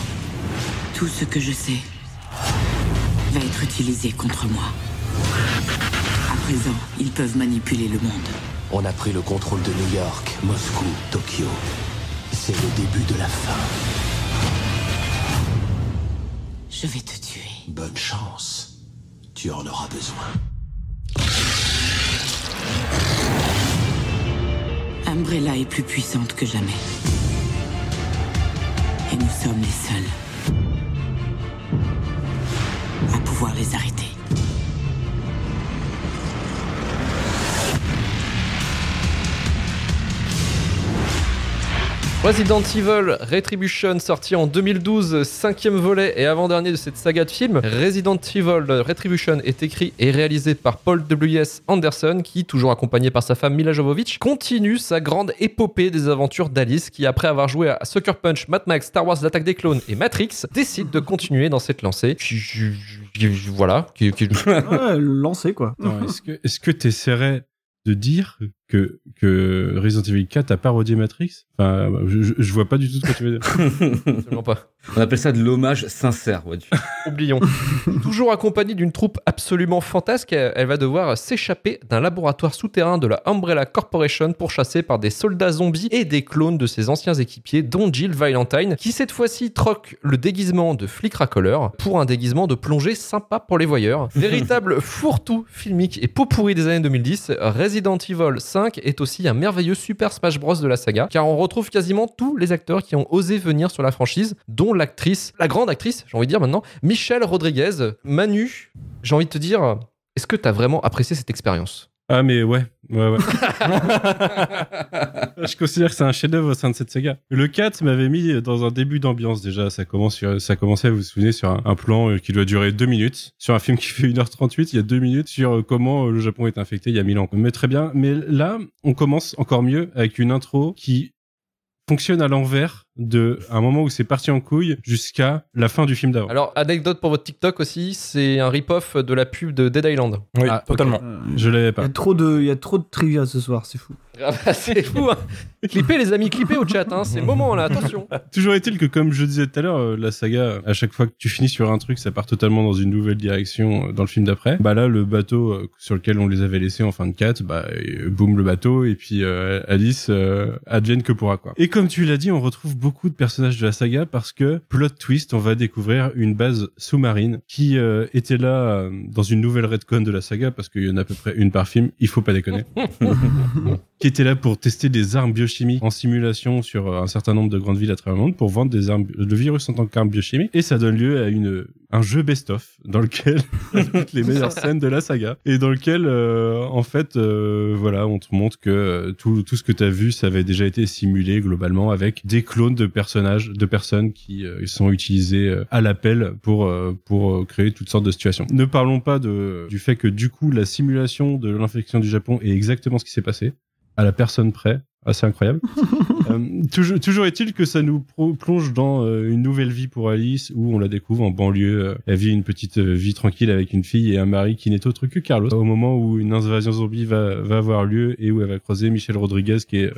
Tout ce que je sais va être utilisé contre moi. À présent, ils peuvent manipuler le monde. On a pris le contrôle de New York, Moscou, Tokyo. C'est le début de la fin. Je vais te tuer. Bonne chance. Tu en auras besoin. Umbrella est plus puissante que jamais. Et nous sommes les seuls à pouvoir les arrêter. Resident Evil Retribution, sorti en 2012, cinquième volet et avant-dernier de cette saga de films. Resident Evil Retribution est écrit et réalisé par Paul W.S. Anderson, qui, toujours accompagné par sa femme Mila Jovovich, continue sa grande épopée des aventures d'Alice, qui, après avoir joué à Sucker Punch, Mad Max, Star Wars, l'attaque des clones et Matrix, décide de continuer dans cette lancée. Voilà. Ouais, lancé, quoi. Est-ce que est-ce que t'essaierais de dire que, que Resident Evil 4 a parodié Matrix? Enfin, je, je- vois pas du tout ce que tu veux dire. Absolument pas. On appelle ça de l'hommage sincère. ouais, tu- Oublions. Toujours accompagnée d'une troupe absolument fantasque, elle elle va devoir s'échapper d'un laboratoire souterrain de la Umbrella Corporation pourchassée par des soldats zombies et des clones de ses anciens équipiers, dont Jill Valentine, qui cette fois-ci troque le déguisement de flic racoleur pour un déguisement de plongée sympa pour les voyeurs. Véritable fourre-tout filmique et pot pourri des années 2010, Resident Evil 5 est aussi un merveilleux Super Smash Bros de la saga, car on retrouve quasiment tous les acteurs qui ont osé venir sur la franchise, dont l'actrice, la grande actrice, j'ai envie de dire maintenant, Michelle Rodriguez. Manu, j'ai envie de te dire, est-ce que tu as vraiment apprécié cette expérience? Ah, mais ouais, ouais, ouais. je considère que c'est un chef-d'œuvre au sein de cette saga. Le 4 m'avait mis dans un début d'ambiance déjà. Ça, commence sur, ça commençait, vous vous souvenez, sur un, un plan euh, qui doit durer deux minutes. Sur un film qui fait 1h38, il y a deux minutes sur euh, comment euh, le Japon est infecté il y a 1000 ans. Mais très bien. Mais là, on commence encore mieux avec une intro qui fonctionne à l'envers de un moment où c'est parti en couille jusqu'à la fin du film d'avant. Alors, anecdote pour votre TikTok aussi, c'est un rip-off de la pub de Dead Island. Oui, Ah, totalement. Je l'avais Il y pas. a trop de, il y a trop de trivia ce soir, c'est fou. C'est fou, hein. Clippez les amis, clippez au chat, hein. c'est le moment là, attention. Toujours est-il que, comme je disais tout à l'heure, euh, la saga, à chaque fois que tu finis sur un truc, ça part totalement dans une nouvelle direction euh, dans le film d'après. Bah là, le bateau euh, sur lequel on les avait laissés en fin de 4, bah, boum le bateau, et puis euh, Alice euh, advienne que pourra quoi. Et comme tu l'as dit, on retrouve beaucoup de personnages de la saga parce que, plot twist, on va découvrir une base sous-marine qui euh, était là dans une nouvelle redcon de la saga, parce qu'il y en a à peu près une par film, il faut pas déconner. qui était là pour tester des armes biochimiques en simulation sur euh, un certain nombre de grandes villes à travers le monde pour vendre des armes, le virus en tant qu'arme biochimique. Et ça donne lieu à une, un jeu best-of dans lequel toutes les meilleures scènes de la saga et dans lequel, euh, en fait, euh, voilà, on te montre que euh, tout, tout ce que tu as vu, ça avait déjà été simulé globalement avec des clones de personnages, de personnes qui euh, sont utilisés euh, à l'appel pour, pour créer toutes sortes de situations. Ne parlons pas de, du fait que du coup, la simulation de l'infection du Japon est exactement ce qui s'est passé à la personne près. Assez incroyable. Euh, toujours, toujours est-il que ça nous plonge dans euh, une nouvelle vie pour Alice où on la découvre en banlieue. Euh, Elle vit une petite vie tranquille avec une fille et un mari qui n'est autre que Carlos. Au moment où une invasion zombie va, va avoir lieu et où elle va croiser Michel Rodriguez qui est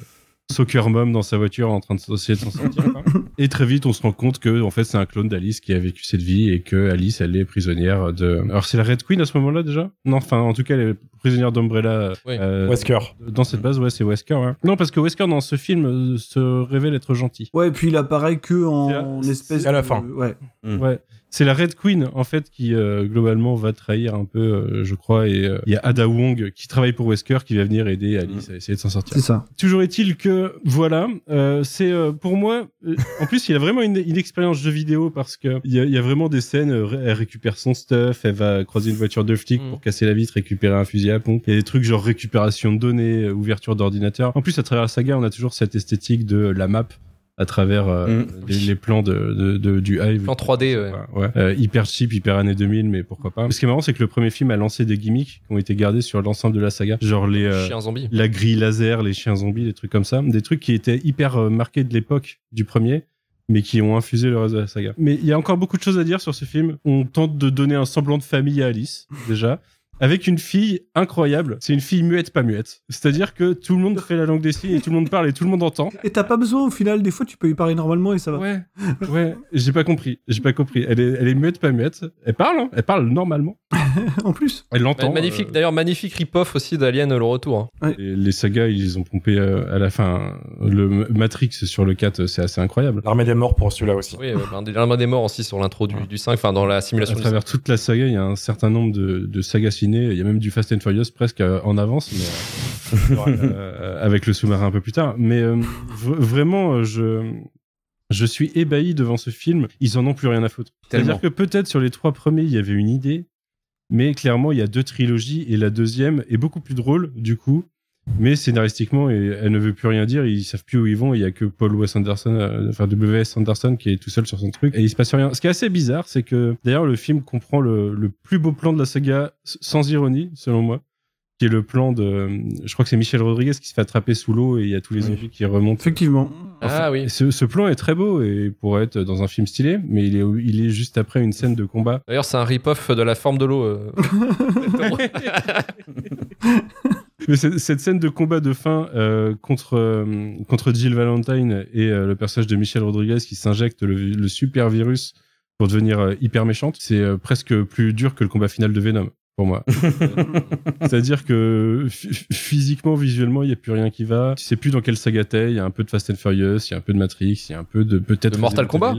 soccer mom dans sa voiture en train de essayer de s'en sortir. quoi. Et très vite, on se rend compte que en fait, c'est un clone d'Alice qui a vécu cette vie et que Alice, elle est prisonnière de. Alors, c'est la Red Queen à ce moment-là déjà? Non, enfin, en tout cas, elle est prisonnière d'Umbrella. Oui. euh, Wesker. dans cette base, ouais, c'est Wesker. Ouais. Non, parce que Wesker dans ce film euh, se révèle être gentil. Ouais, et puis il apparaît que en espèce. à la de- fin. Ouais. Ouais. C'est la Red Queen en fait qui euh, globalement va trahir un peu, euh, je crois, et euh, il y a Ada Wong qui travaille pour Wesker qui va venir aider Alice à essayer de s'en sortir. C'est ça. Toujours est-il que voilà, euh, c'est euh, pour moi. euh, en plus, il a vraiment une, une expérience jeu vidéo parce que il y a, y a vraiment des scènes. euh, Elle récupère son stuff, elle va croiser une voiture de flic Mm. pour casser la vitre, récupérer un fusil à pompe. Il y a des trucs genre récupération de données, euh, ouverture d'ordinateur. En plus, à travers la saga, on a toujours cette esthétique de la map à travers euh, Mm. les, les plans de, de, de- du Hive. En 3D, ouais. Ouais, ouais. Euh, hyper cheap, hyper années 2000, mais pourquoi pas. Ce qui est marrant, c'est que le premier film a lancé des gimmicks qui ont été gardés sur l'ensemble de la saga, genre les euh, Chien zombie. la grille laser, les chiens zombies, des trucs comme ça, des trucs qui étaient hyper euh, marqués de l'époque du premier mais qui ont infusé le reste de la saga. Mais il y a encore beaucoup de choses à dire sur ce film. On tente de donner un semblant de famille à Alice, déjà. Avec une fille incroyable. C'est une fille muette, pas muette. C'est-à-dire que tout le monde fait la langue des signes et tout le monde parle et tout le monde entend. Et t'as pas besoin au final, des fois tu peux y parler normalement et ça va. Ouais, ouais, j'ai pas compris. J'ai pas compris. Elle est, elle est muette, pas muette. Elle parle, hein. Elle parle normalement. en plus. Elle l'entend. Ouais, magnifique, euh, d'ailleurs, magnifique rip-off aussi d'Alien le retour. hein. les, les sagas, ils ont pompé euh, à la fin le Matrix sur le 4, c'est assez incroyable. L'armée des morts pour celui-là aussi. Oui, euh, ben, des l'arme des morts aussi sur l'intro du, du 5, enfin dans la À simulation du 5. travers toute la saga, il y a un certain nombre de, de sagas ciné. Il y a même du Fast and Furious presque en avance, mais euh, avec le sous-marin un peu plus tard. Mais euh, vraiment, je je suis ébahi devant ce film. Ils en ont plus rien à foutre. C'est-à-dire que peut-être sur les trois premiers, il y avait une idée, mais clairement, il y a deux trilogies et la deuxième est beaucoup plus drôle du coup. Mais scénaristiquement, elle ne veut plus rien dire, ils savent plus où ils vont, il y a que Paul Wes Anderson, euh, enfin W.S. Anderson qui est tout seul sur son truc, et il se passe rien. Ce qui est assez bizarre, c'est que d'ailleurs le film comprend le, plus beau plan de la saga, sans ironie, selon moi, qui est le plan de, je crois que c'est Michel Rodriguez qui se fait attraper sous l'eau et il y a tous les Oui. zombies qui remontent. Effectivement. Ah oui. Ce, ce plan est très beau et pour être dans un film stylé, mais il est, il est juste après une scène de combat. D'ailleurs, c'est un rip-off de la forme de l'eau. euh. Mais cette scène de combat de fin euh, contre euh, contre Jill Valentine et euh, le personnage de Michel Rodriguez qui s'injecte le, le super virus pour devenir euh, hyper méchante, c'est euh, presque plus dur que le combat final de Venom pour moi. C'est-à-dire que phy- physiquement, visuellement, il y a plus rien qui va. Tu sais plus dans quelle saga t'es. Il y a un peu de Fast and Furious, il y a un peu de Matrix, il y a un peu de peut-être De Mortal Kombat.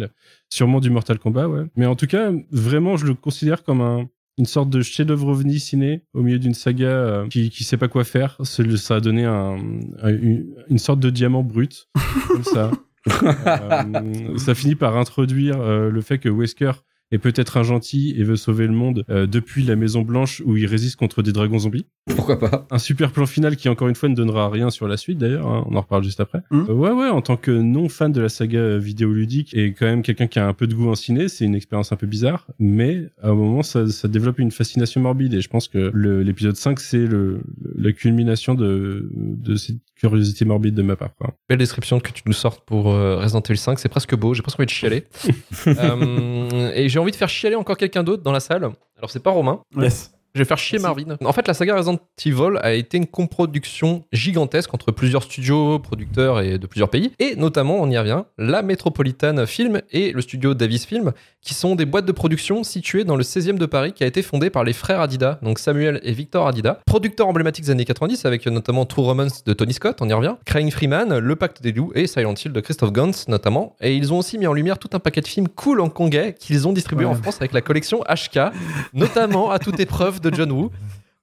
Sûrement du Mortal Kombat, ouais. Mais en tout cas, vraiment, je le considère comme un une sorte de chef-d'œuvre ovni ciné au milieu d'une saga euh, qui qui sait pas quoi faire. Ça a donné un, un- une, une sorte de diamant brut comme ça. Euh, ça finit par introduire euh, le fait que Wesker est peut-être un gentil et veut sauver le monde euh, depuis la Maison Blanche où il résiste contre des dragons zombies. Pourquoi pas Un super plan final qui encore une fois ne donnera rien sur la suite d'ailleurs, hein, on en reparle juste après. Mhm. Euh, ouais ouais, en tant que non fan de la saga euh, vidéoludique et quand même quelqu'un qui a un peu de goût en ciné, c'est une expérience un peu bizarre, mais à un moment ça, ça développe une fascination morbide et je pense que l'épisode 5 c'est le, la culmination de, de cette curiosité morbide de ma part. Quoi. Belle description que tu nous sortes pour euh, Resident Evil 5, c'est presque beau, j'ai presque envie de chialer. Euh, et j'ai envie de faire chialer encore quelqu'un d'autre dans la salle. Alors c'est pas Romain, Yes. Je vais faire chier Marvin. En fait, la saga Resident Evil a été une coproduction gigantesque entre plusieurs studios, producteurs et de plusieurs pays. Et notamment, on y revient, la Metropolitan Film et le studio Davis Film, qui sont des boîtes de production situées dans le 16e de Paris, qui a été fondée par les frères Adida, donc Samuel et Victor Adida, producteurs emblématiques des années 90, avec notamment True Romance de Tony Scott, on y revient, Crying Freeman, Le Pacte des Loups et Silent Hill de Christophe Gans, notamment. Et ils ont aussi mis en lumière tout un paquet de films cool hongkongais qu'ils ont distribués Ouais. en France avec la collection HK, notamment à toute épreuve de John Woo.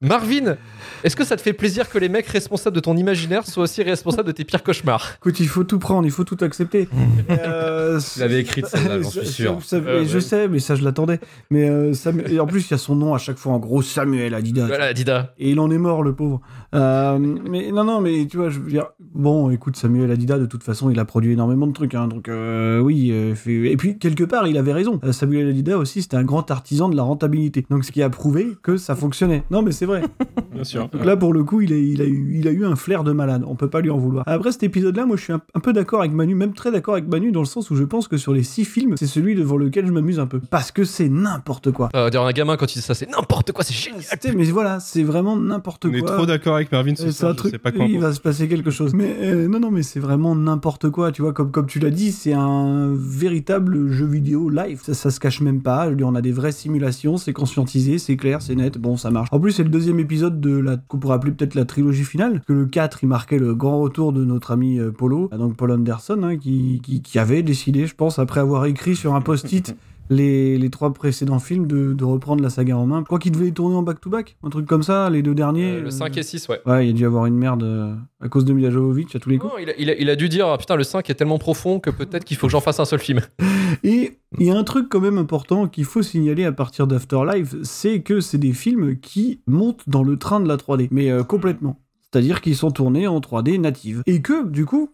Marvin, est-ce que ça te fait plaisir que les mecs responsables de ton imaginaire soient aussi responsables de tes pires cauchemars? Écoute, il faut tout prendre, il faut tout accepter. Euh, Tu l'avais écrite, celle-là, j'en suis ça- sûr. ça- ça- Euh, je ouais. sais, mais ça, je l'attendais. Mais euh, et en plus, il y a son nom à chaque fois en gros Samuel Adidas. Voilà, Dida. Et il en est mort, le pauvre. Euh, mais non, non, mais tu vois, je veux dire, bon, écoute, Samuel Adida, de toute façon, il a produit énormément de trucs, hein, donc euh, oui. euh, Et puis, quelque part, il avait raison. Euh, Samuel Adida aussi, c'était un grand artisan de la rentabilité. Donc, ce qui a prouvé que ça fonctionnait. Non, mais c'est vrai. Bien sûr. Donc là, pour le coup, il a, il, a eu, il a eu un flair de malade. On peut pas lui en vouloir. Après cet épisode-là, moi, je suis un, un peu d'accord avec Manu, même très d'accord avec Manu, dans le sens où je pense que sur les six films, c'est celui devant lequel je m'amuse un peu. Parce que c'est n'importe quoi. Euh, dire un gamin quand il dit ça, c'est n'importe quoi, c'est génial. Mais voilà, c'est vraiment n'importe On est quoi. trop d'accord avec Marvin Euh, ce C'est soir, un je truc, sais pas quoi il va se passer quelque chose. Mais euh, non, non, mais c'est vraiment n'importe quoi, tu vois. Comme, comme tu l'as dit, c'est un véritable jeu vidéo live. Ça, ça se cache même pas. On a des vraies simulations, c'est conscientisé, c'est clair, c'est net. Bon, ça marche. En plus, c'est le deuxième épisode de la qu'on pourrait appeler peut-être la trilogie finale. Que le 4, il marquait le grand retour de notre ami euh, Polo, donc Paul Anderson, hein, qui, qui, qui avait décidé, je pense, après avoir écrit sur un post-it. Les, les trois précédents films de, de reprendre la saga en main. Je crois qu'ils devaient tourner en back-to-back, un truc comme ça, les deux derniers. Euh, le 5 et 6, ouais. Ouais, il a dû avoir une merde euh, à cause de Mila Jovovich à tous les coups. Non, il, a, il a- il a dû dire, ah, putain, le 5 est tellement profond que peut-être qu'il faut que j'en fasse un seul film. Et il y a un truc quand même important qu'il faut signaler à partir d'Afterlife, c'est que c'est des films qui montent dans le train de la 3D, mais euh, complètement. C'est-à-dire qu'ils sont tournés en 3D native. Et que, du coup,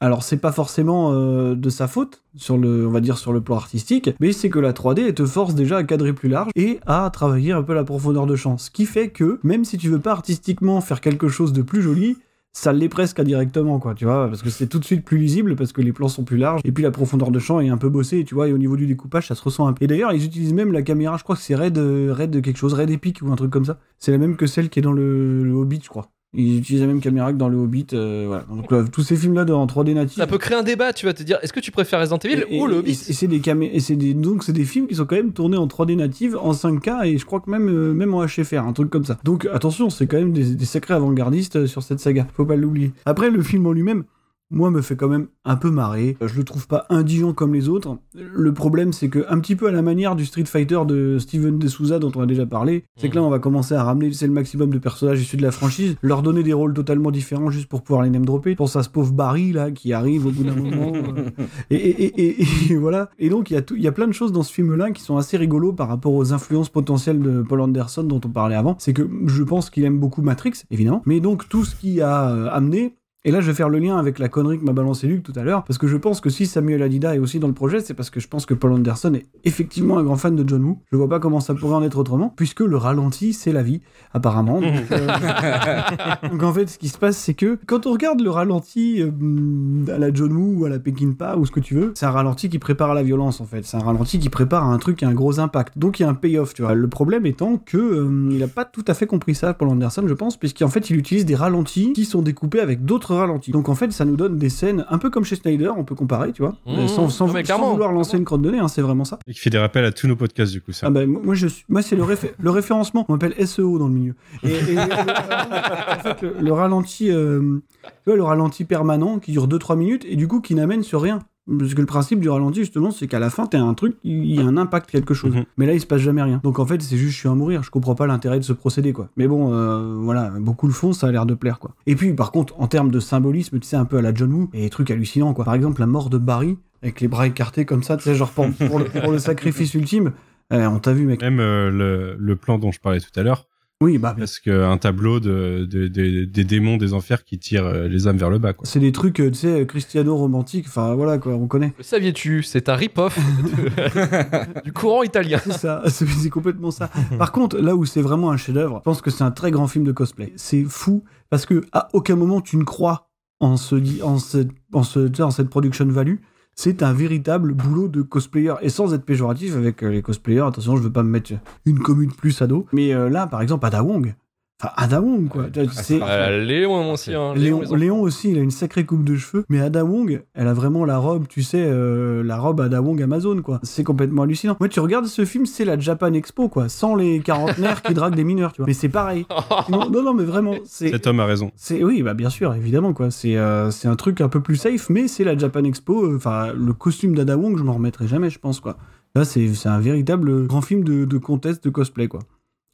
alors c'est pas forcément euh, de sa faute sur le, on va dire sur le plan artistique, mais c'est que la 3D elle te force déjà à cadrer plus large et à travailler un peu la profondeur de champ. Ce qui fait que même si tu veux pas artistiquement faire quelque chose de plus joli, ça l'est presque indirectement, quoi, tu vois, parce que c'est tout de suite plus lisible, parce que les plans sont plus larges, et puis la profondeur de champ est un peu bossée, tu vois, et au niveau du découpage, ça se ressent un peu. Et d'ailleurs, ils utilisent même la caméra, je crois que c'est Red, euh, Red quelque chose, Red Epic ou un truc comme ça. C'est la même que celle qui est dans le Hobbit, je crois. Ils utilisent la même caméra que dans le Hobbit, euh, voilà. Donc là, tous ces films-là en 3D natif. Ça peut créer un débat, tu vas te dire, est-ce que tu préfères Resident Evil Et- ou le Hobbit Et, c'est des camé- et c'est des donc c'est des films qui sont quand même tournés en 3D native, en 5K et je crois que même euh, même en HFR, un truc comme ça. Donc attention, c'est quand même des, des sacrés avant-gardistes euh, sur cette saga. Faut pas l'oublier. Après le film en lui-même. Moi, me fait quand même un peu marrer. Je le trouve pas indigent comme les autres. Le problème, c'est que, un petit peu à la manière du Street Fighter de Steven De dont on a déjà parlé, c'est que là, on va commencer à ramener le maximum de personnages issus de la franchise, leur donner des rôles totalement différents juste pour pouvoir les name dropper. Pense à ce pauvre Barry, là, qui arrive au bout d'un moment. euh, et, voilà. Et donc, il y, y a plein de choses dans ce film-là qui sont assez rigolos par rapport aux influences potentielles de Paul Anderson dont on parlait avant. C'est que je pense qu'il aime beaucoup Matrix, évidemment. Mais donc, tout ce qui a euh, amené. Et là, je vais faire le lien avec la connerie que m'a balancé Luc tout à l'heure, parce que je pense que si Samuel Adida est aussi dans le projet, c'est parce que je pense que Paul Anderson est effectivement un grand fan de John Woo. Je vois pas comment ça pourrait en être autrement, puisque le ralenti, c'est la vie, apparemment. Donc, euh, donc, en fait, ce qui se passe, c'est que quand on regarde le ralenti euh, à la John Woo ou à la Peckinpah ou ce que tu veux, c'est un ralenti qui prépare à la violence en fait. C'est un ralenti qui prépare à un truc qui a un gros impact. Donc il y a un payoff, tu vois. Le problème étant que euh, il a pas tout à fait compris ça, Paul Anderson, je pense, puisqu'en fait il utilise des ralentis qui sont découpés avec d'autres ralentis. Donc en fait, ça nous donne des scènes un peu comme chez Snyder, on peut comparer, tu vois, Mmh, sans, sans- non, mais sans clairement, vouloir lancer une crotte de nez, hein, c'est vraiment ça. Et qui fait des rappels à tous nos podcasts, du coup, ça. Ah bah, moi, je suis, moi c'est le, réfé- le référencement. On m'appelle SEO dans le milieu. Et, et- en fait, le, le ralenti, euh, tu vois, le ralenti permanent qui dure 2-3 minutes et du coup qui n'amène sur rien. Parce que le principe du ralenti, justement, c'est qu'à la fin, t'as un truc, il y a un impact, quelque chose. Mhm. Mais là, il se passe jamais rien. Donc en fait, c'est juste, je suis à mourir. Je comprends pas l'intérêt de ce procédé, quoi. Mais bon, euh, voilà, beaucoup le font, ça a l'air de plaire, quoi. Et puis, par contre, en termes de symbolisme, tu sais, un peu à la John Woo, et des trucs hallucinants, quoi. Par exemple, la mort de Barry, avec les bras écartés comme ça, tu sais, genre pour, pour le, pour le sacrifice ultime. Eh, on t'a vu, mec. Même euh, le, le plan dont je parlais tout à l'heure, Oui, bah, parce qu'un tableau de, de- de- des démons des enfers qui tirent euh, les âmes vers le bas, quoi. c'est des trucs, euh, tu sais, cristiano romantiques. Enfin, voilà, quoi, on connaît. Le saviez-tu? C'est un rip-off du courant italien. C'est ça, c'est complètement ça. Par contre, là où c'est vraiment un chef-d'œuvre, je pense que c'est un très grand film de cosplay. C'est fou parce que à aucun moment tu ne crois en, ce, en, cette, en, ce, en cette production value, c'est un véritable boulot de cosplayer. Et sans être péjoratif avec euh, les cosplayers, attention, je veux pas me mettre une commune plus à dos. Mais euh, là, par exemple, Ada Wong. Enfin, Ada Wong, quoi. C'est- Euh, Léon aussi. Hein, Léon, aussi, il a une sacrée coupe de cheveux. Mais Ada Wong, elle a vraiment la robe, tu sais, euh, la robe Ada Wong Amazon, quoi. C'est complètement hallucinant. Moi, tu regardes ce film, c'est la Japan Expo, quoi. Sans les quarantenaires qui draguent des mineurs, tu vois. Mais c'est pareil. non, non, non, mais vraiment, c'est. Cet homme a raison. C'est oui, bah bien sûr, évidemment quoi. C'est euh, c'est un truc un peu plus safe, mais c'est la Japan Expo. euh, Enfin, le costume d'Ada Wong, je m'en remettrai jamais, je pense quoi. Là, c'est c'est un véritable grand film de, de contest de cosplay quoi.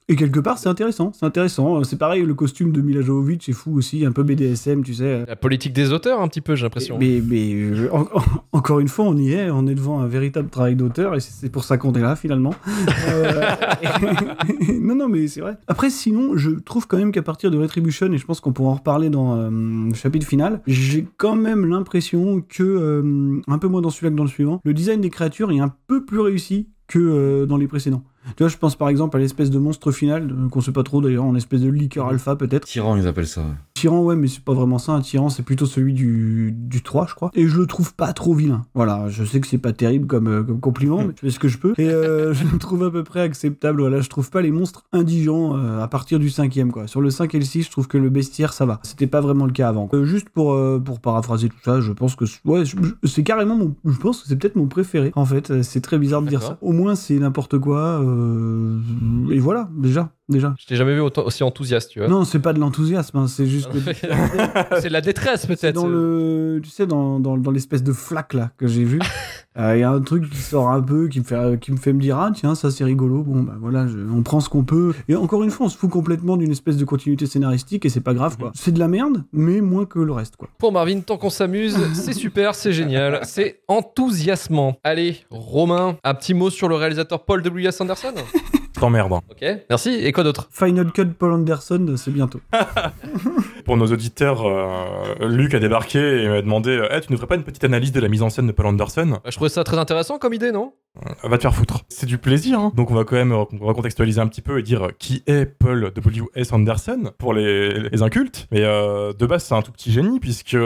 Et quelque part, c'est intéressant, c'est intéressant. Euh, C'est pareil, le costume de Mila Jovovich est fou aussi, un peu BDSM, tu sais. La politique des auteurs, un petit peu, j'ai l'impression. Mais, mais euh, en- en- encore une fois, on y est, on est devant un véritable travail d'auteur et c'est c'est pour ça qu'on est là finalement. Euh, et- non, non, mais c'est vrai. Après, sinon, je trouve quand même qu'à partir de Retribution, et je pense qu'on pourra en reparler dans euh, le chapitre final, j'ai quand même l'impression que, euh, un peu moins dans celui-là que dans le suivant, le design des créatures est un peu plus réussi que euh, dans les précédents. Tu vois, je pense par exemple à l'espèce de monstre final, qu'on sait pas trop d'ailleurs, en espèce de liqueur alpha peut-être. Tyran, ils appellent ça. Tyran, ouais, mais c'est pas vraiment ça. Un tyran, c'est plutôt celui du, du 3, je crois. Et je le trouve pas trop vilain. Voilà, je sais que c'est pas terrible comme, euh, comme compliment, mais je fais ce que je peux. Et euh, je le trouve à peu près acceptable. Voilà, je trouve pas les monstres indigents euh, à partir du cinquième, quoi. Sur le 5 et le 6, je trouve que le bestiaire, ça va. C'était pas vraiment le cas avant. Juste pour, pour paraphraser tout ça, je pense que ouais, c'est carrément mon. Je pense que c'est peut-être mon préféré. En fait, c'est très bizarre de dire ça. Au moins, c'est n'importe quoi. Et voilà, déjà. Déjà. Je t'ai jamais vu autant- aussi enthousiaste, tu vois. Non, c'est pas de l'enthousiasme, hein, c'est juste que c'est de la détresse, peut-être. dans le, tu sais, dans, dans, dans l'espèce de flaque là que j'ai vu. Euh, Il y a un truc qui sort un peu, qui me fait, qui me fait me dire ah tiens ça c'est rigolo. Bon bah voilà, je- on prend ce qu'on peut. Et encore une fois, on se fout complètement d'une espèce de continuité scénaristique et c'est pas grave quoi. C'est de la merde, mais moins que le reste quoi. Pour Marvin, tant qu'on s'amuse, c'est super, c'est génial, c'est enthousiasmant. Allez, Romain, un petit mot sur le réalisateur Paul W.S. Anderson? T'emmerdes. Ok, merci. Et quoi d'autre? Final Cut Paul Anderson, c'est bientôt. Pour nos auditeurs, euh, Luc a débarqué et m'a demandé Eh, Tu ne ferais pas une petite analyse de la mise en scène de Paul Anderson? Bah, Je trouvais ça très intéressant comme idée, non? Euh, Va te faire foutre. C'est du plaisir. hein. Donc on va quand même euh, on va contextualiser un petit peu et dire euh, qui est Paul W.S. Anderson pour les, les incultes. Mais euh, de base, c'est un tout petit génie puisque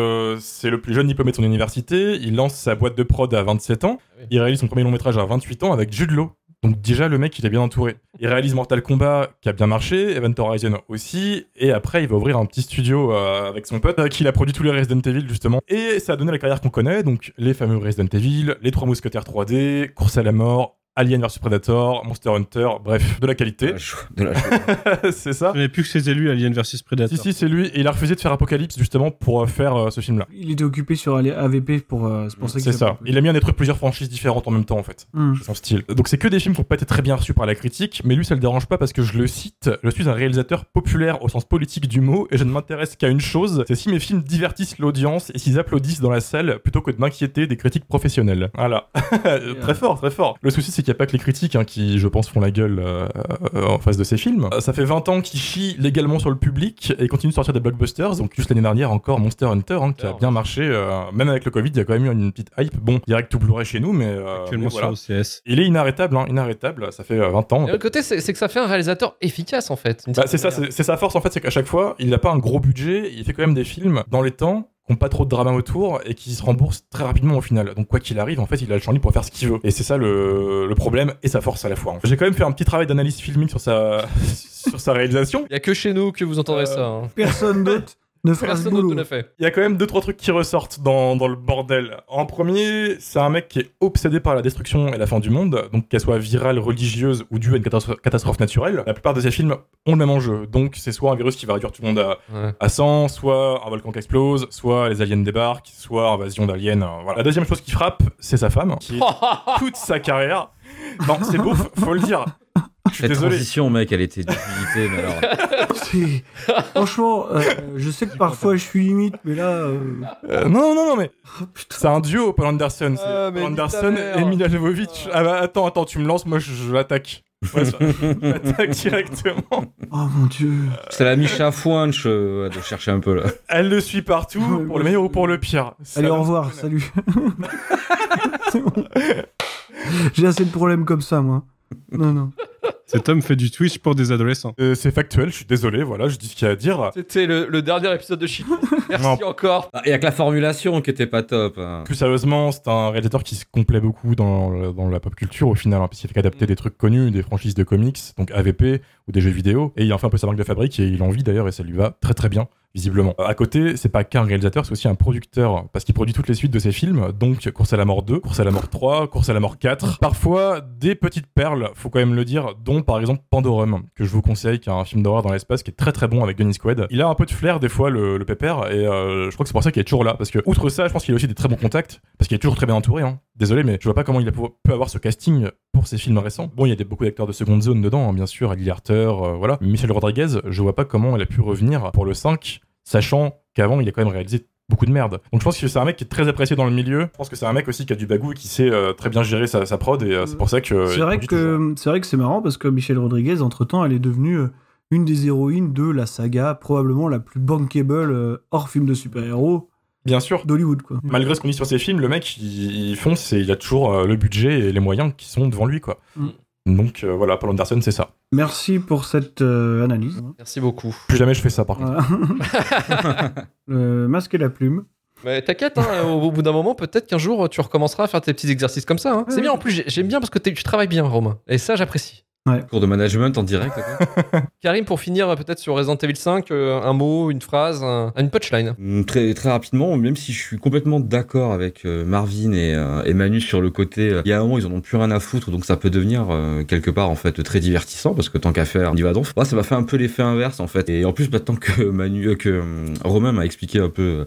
c'est le plus jeune diplômé de son université. Il lance sa boîte de prod à 27 ans. oui. Il réalise son premier long métrage à 28 ans avec Jude Law. Donc déjà le mec il est bien entouré. Il réalise Mortal Kombat qui a bien marché, Event Horizon aussi, et après il va ouvrir un petit studio euh, avec son pote euh, qui a produit tous les Resident Evil justement. Et ça a donné la carrière qu'on connaît, donc les fameux Resident Evil, les trois mousquetaires 3D, Course à la mort, Alien vs Predator, Monster Hunter, bref, de la De qualité. la chou- de la chou- c'est ça. Je plus que ses élus Alien vs Predator. Si si c'est lui, et il a refusé de faire Apocalypse justement pour euh, faire euh, ce film-là. Il était occupé sur AVP pour, euh, c'est pour ça C'est ça. Il a mis à détruire plusieurs franchises différentes en même temps en fait. Hmm. C'est son style. Donc c'est que des films qui n'ont pas été très bien reçus par la critique, mais lui ça le dérange pas parce que je le cite, je suis un réalisateur populaire au sens politique du mot et je ne m'intéresse qu'à une chose, c'est si mes films divertissent l'audience et s'ils applaudissent dans la salle plutôt que de m'inquiéter des critiques professionnelles. Voilà. très fort, très fort. Le souci c'est qu'il n'y a pas que les critiques hein, qui, je pense, font la gueule euh, euh, en face de ces films. Euh, Ça fait 20 ans qu'il chie légalement sur le public et il continue de sortir des blockbusters. Donc juste l'année dernière encore Monster Hunter hein, qui a bien marché, euh, même avec le Covid, il y a quand même eu une petite hype. Bon, direct tout Blu-ray chez nous, mais, euh, Actuellement mais voilà. sur OCS. Il est inarrêtable, hein, inarrêtable. Ça fait euh, 20 ans. Et l'autre côté, c'est c'est que ça fait un réalisateur efficace, en fait. Bah, c'est ça, c'est sa force en fait, c'est qu'à chaque fois, il n'a pas un gros budget, il fait quand même des films dans les temps qui n'ont pas trop de drama autour et qui se remboursent très rapidement au final. Donc quoi qu'il arrive, en fait, il a le champ libre pour faire ce qu'il veut. Et c'est ça le, le problème et sa force à la fois. J'ai quand même fait un petit travail d'analyse filmique sur sa, sur sa réalisation. Il y a que chez nous que vous entendrez Euh, ça. hein. Personne d'autre ne Personne d'autre ne l'a fait. Il y a quand même deux trois trucs qui ressortent dans, dans le bordel. En premier, c'est un mec qui est obsédé par la destruction et la fin du monde, donc qu'elle soit virale, religieuse ou due à une catastro- catastrophe naturelle. La plupart de ces films ont le même enjeu, donc c'est soit un virus qui va réduire tout le monde à, Ouais. à 100, soit un volcan qui explose, soit les aliens débarquent, soit invasion d'aliens. euh, voilà. La deuxième chose qui frappe, c'est sa femme, qui toute sa carrière. Non, c'est beau, faut le dire. Je suis Cette désolé. transition, mec, elle était d'utilité, mais alors. Franchement, euh, je sais que parfois je suis limite, mais là. euh, Euh, non, non, non, mais oh, putain. c'est un duo, Paul Anderson. C'est Ah, mais Paul ta Anderson mère. et Mila Jovovich. Ah bah attends, attends, tu me lances, moi je, je l'attaque. Ouais, je je l'attaque directement. Oh mon dieu. C'est la Micha Fouinch euh, de chercher un peu là. Elle le suit partout, pour le meilleur ou pour le pire. Ça Allez, au revoir, salut. C'est bon. J'ai assez de problèmes comme ça, moi. Non, non. Cet homme fait du Twitch pour des adolescents. Euh, c'est factuel, je suis désolé, voilà, je dis ce qu'il y a à dire. C'était le, le dernier épisode de Chine. Merci Non. encore. Ah, Et avec la formulation qui était pas top. hein. Plus sérieusement, c'est un réalisateur qui se complaît beaucoup dans, le- dans la pop culture au final, hein, puisqu'il fait qu'adapter des trucs connus, des franchises de comics, donc AVP ou des jeux vidéo, et il en fait un peu sa marque de fabrique et il en vit d'ailleurs et ça lui va très très bien. Visiblement. Euh, À côté, c'est pas qu'un réalisateur, c'est aussi un producteur, parce qu'il produit toutes les suites de ses films, donc Course à la mort 2, Course à la mort 3, Course à la mort 4. Parfois, des petites perles, faut quand même le dire, dont par exemple Pandorum, que je vous conseille, qui est un film d'horreur dans l'espace qui est très très bon avec Gunny Squad. Il a un peu de flair des fois, le, le pépère, et euh, je crois que c'est pour ça qu'il est toujours là, parce que outre ça, je pense qu'il a aussi des très bons contacts, parce qu'il est toujours très bien entouré. Hein. Désolé, mais je vois pas comment il a pu peut avoir ce casting pour ses films récents. Bon, il y a beaucoup d'acteurs de seconde zone dedans, hein, bien sûr, Ali Arthur, euh, voilà. Michel Rodriguez, je vois pas comment il a pu revenir pour le 5, sachant qu'avant, il a quand même réalisé beaucoup de merde. Donc je pense que c'est un mec qui est très apprécié dans le milieu. Je pense que c'est un mec aussi qui a du bagou et qui sait euh, très bien gérer sa, sa prod et euh, c'est pour ça que. C'est il vrai que c'est vrai que c'est marrant parce que Michel Rodriguez, entre temps, elle est devenue euh, une des héroïnes de la saga, probablement la plus bankable euh, hors film de super-héros Bien sûr. d'Hollywood, quoi. Malgré ce qu'on dit sur ses films, le mec, il, il fonce et il a toujours euh, le budget et les moyens qui sont devant lui, quoi. Mm. Donc euh, voilà, Paul Anderson, c'est ça. Merci pour cette euh, analyse. Merci beaucoup. Plus jamais je fais ça, par contre. Voilà. Le masque et la plume. Mais t'inquiète, hein, au, bout d'un moment, peut-être qu'un jour tu recommenceras à faire tes petits exercices comme ça. hein. C'est bien en plus, j'ai- j'aime bien parce que tu travailles bien, Romain. Et ça, j'apprécie. Cours de management en direct. Karim, pour finir, peut-être sur Resident Evil 5, euh, un mot, une phrase, un- une punchline. Mm, Très, très rapidement, même si je suis complètement d'accord avec euh, Marvin et, euh, et Manu sur le côté, il y a un moment ils en ont plus rien à foutre, donc ça peut devenir quelque part en fait très divertissant parce que tant qu'à faire, on y va donc. Moi, ça m'a fait un peu l'effet inverse en fait. Et en plus, maintenant que Manu, que Romain m'a expliqué un peu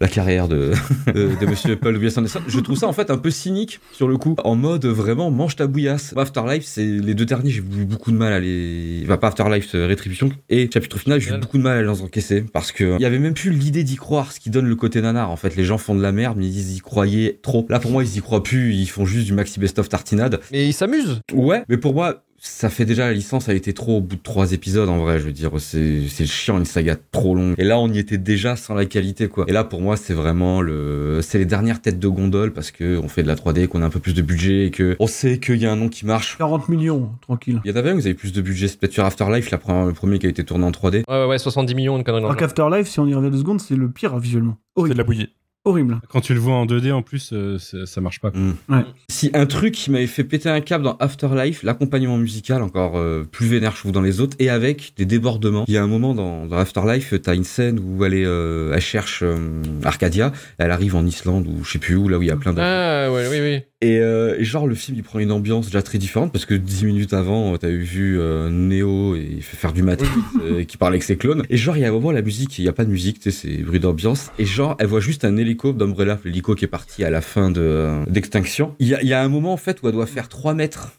la carrière de, de, de Monsieur Paul. Anderson, je trouve ça en fait un peu cynique sur le coup, en mode vraiment mange ta bouillasse. Afterlife, c'est les deux derniers, j'ai eu beaucoup de mal à les, va pas Afterlife, euh, Rétribution et chapitre final, j'ai eu beaucoup de mal à les encaisser parce que il y avait même plus l'idée d'y croire, ce qui donne le côté nanar. En fait, les gens font de la merde, mais ils y croyaient trop. Là, pour moi, ils y croient plus, ils font juste du maxi best-of tartinade. Mais il s'amuse. Ouais, mais pour moi, ça fait déjà la licence a été trop au bout de trois épisodes en vrai. Je veux dire, c'est c'est chiant une saga trop longue. Et là, on y était déjà sans la qualité quoi. Et là, pour moi, c'est vraiment le, c'est les dernières têtes de gondole parce que on fait de la 3D, qu'on a un peu plus de budget et que on sait qu'il y a un nom qui marche. 40 millions, tranquille. Il y en avait un, vous avez plus de budget, c'est peut-être sur Afterlife, la première- le premier qui a été tourné en 3D. Ouais, ouais, ouais, 70 millions, une connerie qu'Afterlife, si on y revient deux secondes, c'est le pire visuellement. C'est de la bouillie. Horrible. Quand tu le vois en 2D, en plus, euh, ça marche pas. Mm. Ouais. Si un truc qui m'avait fait péter un câble dans Afterlife, l'accompagnement musical encore euh, plus vénère, je trouve, dans les autres, et avec des débordements. Il y a un moment dans, dans Afterlife, t'as une scène où elle, est, euh, elle cherche euh, Arcadia, elle arrive en Islande ou je sais plus où, là où il y a plein de... Ah, ouais, oui, oui. Et, euh, et genre, le film, il prend une ambiance déjà très différente parce que dix minutes avant, euh, t'avais vu euh, Neo et il fait faire du Matrix euh, qui parle avec ses clones. Et genre, il y a un moment, la musique, il y a pas de musique, tu sais, c'est bruit d'ambiance. Et genre, elle voit juste un hélico d'Umbrella, l'hélico qui est parti à la fin de, euh, d'Extinction. Il y a, il y a un moment, en fait, où elle doit faire 3 mètres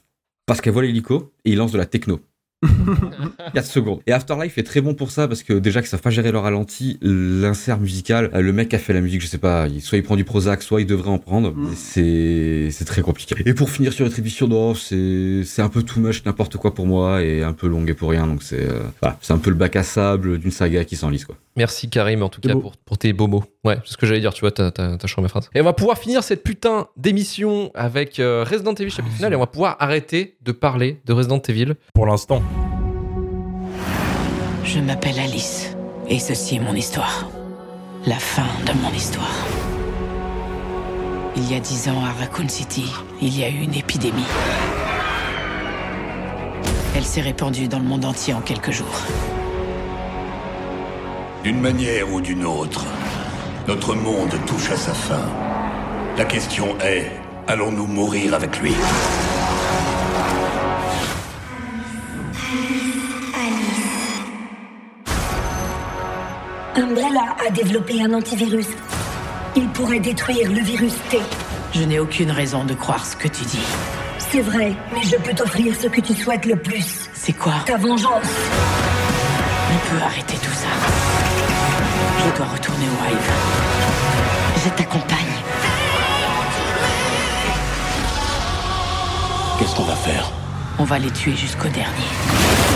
parce qu'elle voit l'hélico et il lance de la techno. 4 secondes. Et Afterlife est très bon pour ça parce que déjà qu'ils savent pas gérer le ralenti, l'insert musical, euh, le mec a fait la musique, je sais pas, soit il prend du Prozac, soit il devrait en prendre. Mm. C'est c'est très compliqué. Et pour finir sur Retribution, non, c'est c'est un peu too much, n'importe quoi pour moi et un peu long et pour rien. Donc c'est euh, voilà, c'est un peu le bac à sable d'une saga qui s'enlise quoi. Merci Karim en tout cas pour, pour tes beaux mots. Ouais, c'est ce que j'allais dire, tu vois, t'as t'as- t'as changé ma phrase. Et on va pouvoir finir cette putain d'émission avec euh, Resident Evil chapitre final et on va pouvoir arrêter de parler de Resident Evil. Pour l'instant. Je m'appelle Alice, et ceci est mon histoire. La fin de mon histoire. Il y a dix ans à Raccoon City, il y a eu une épidémie. Elle s'est répandue dans le monde entier en quelques jours. D'une manière ou d'une autre, notre monde touche à sa fin. La question est, allons-nous mourir avec lui? Umbrella a développé un antivirus. Il pourrait détruire le virus T. Je n'ai aucune raison de croire ce que tu dis. C'est vrai, mais je peux t'offrir ce que tu souhaites le plus. C'est quoi? Ta vengeance. On peut arrêter tout ça. Je dois retourner au Hive. Je t'accompagne. Qu'est-ce qu'on va faire? On va les tuer jusqu'au dernier.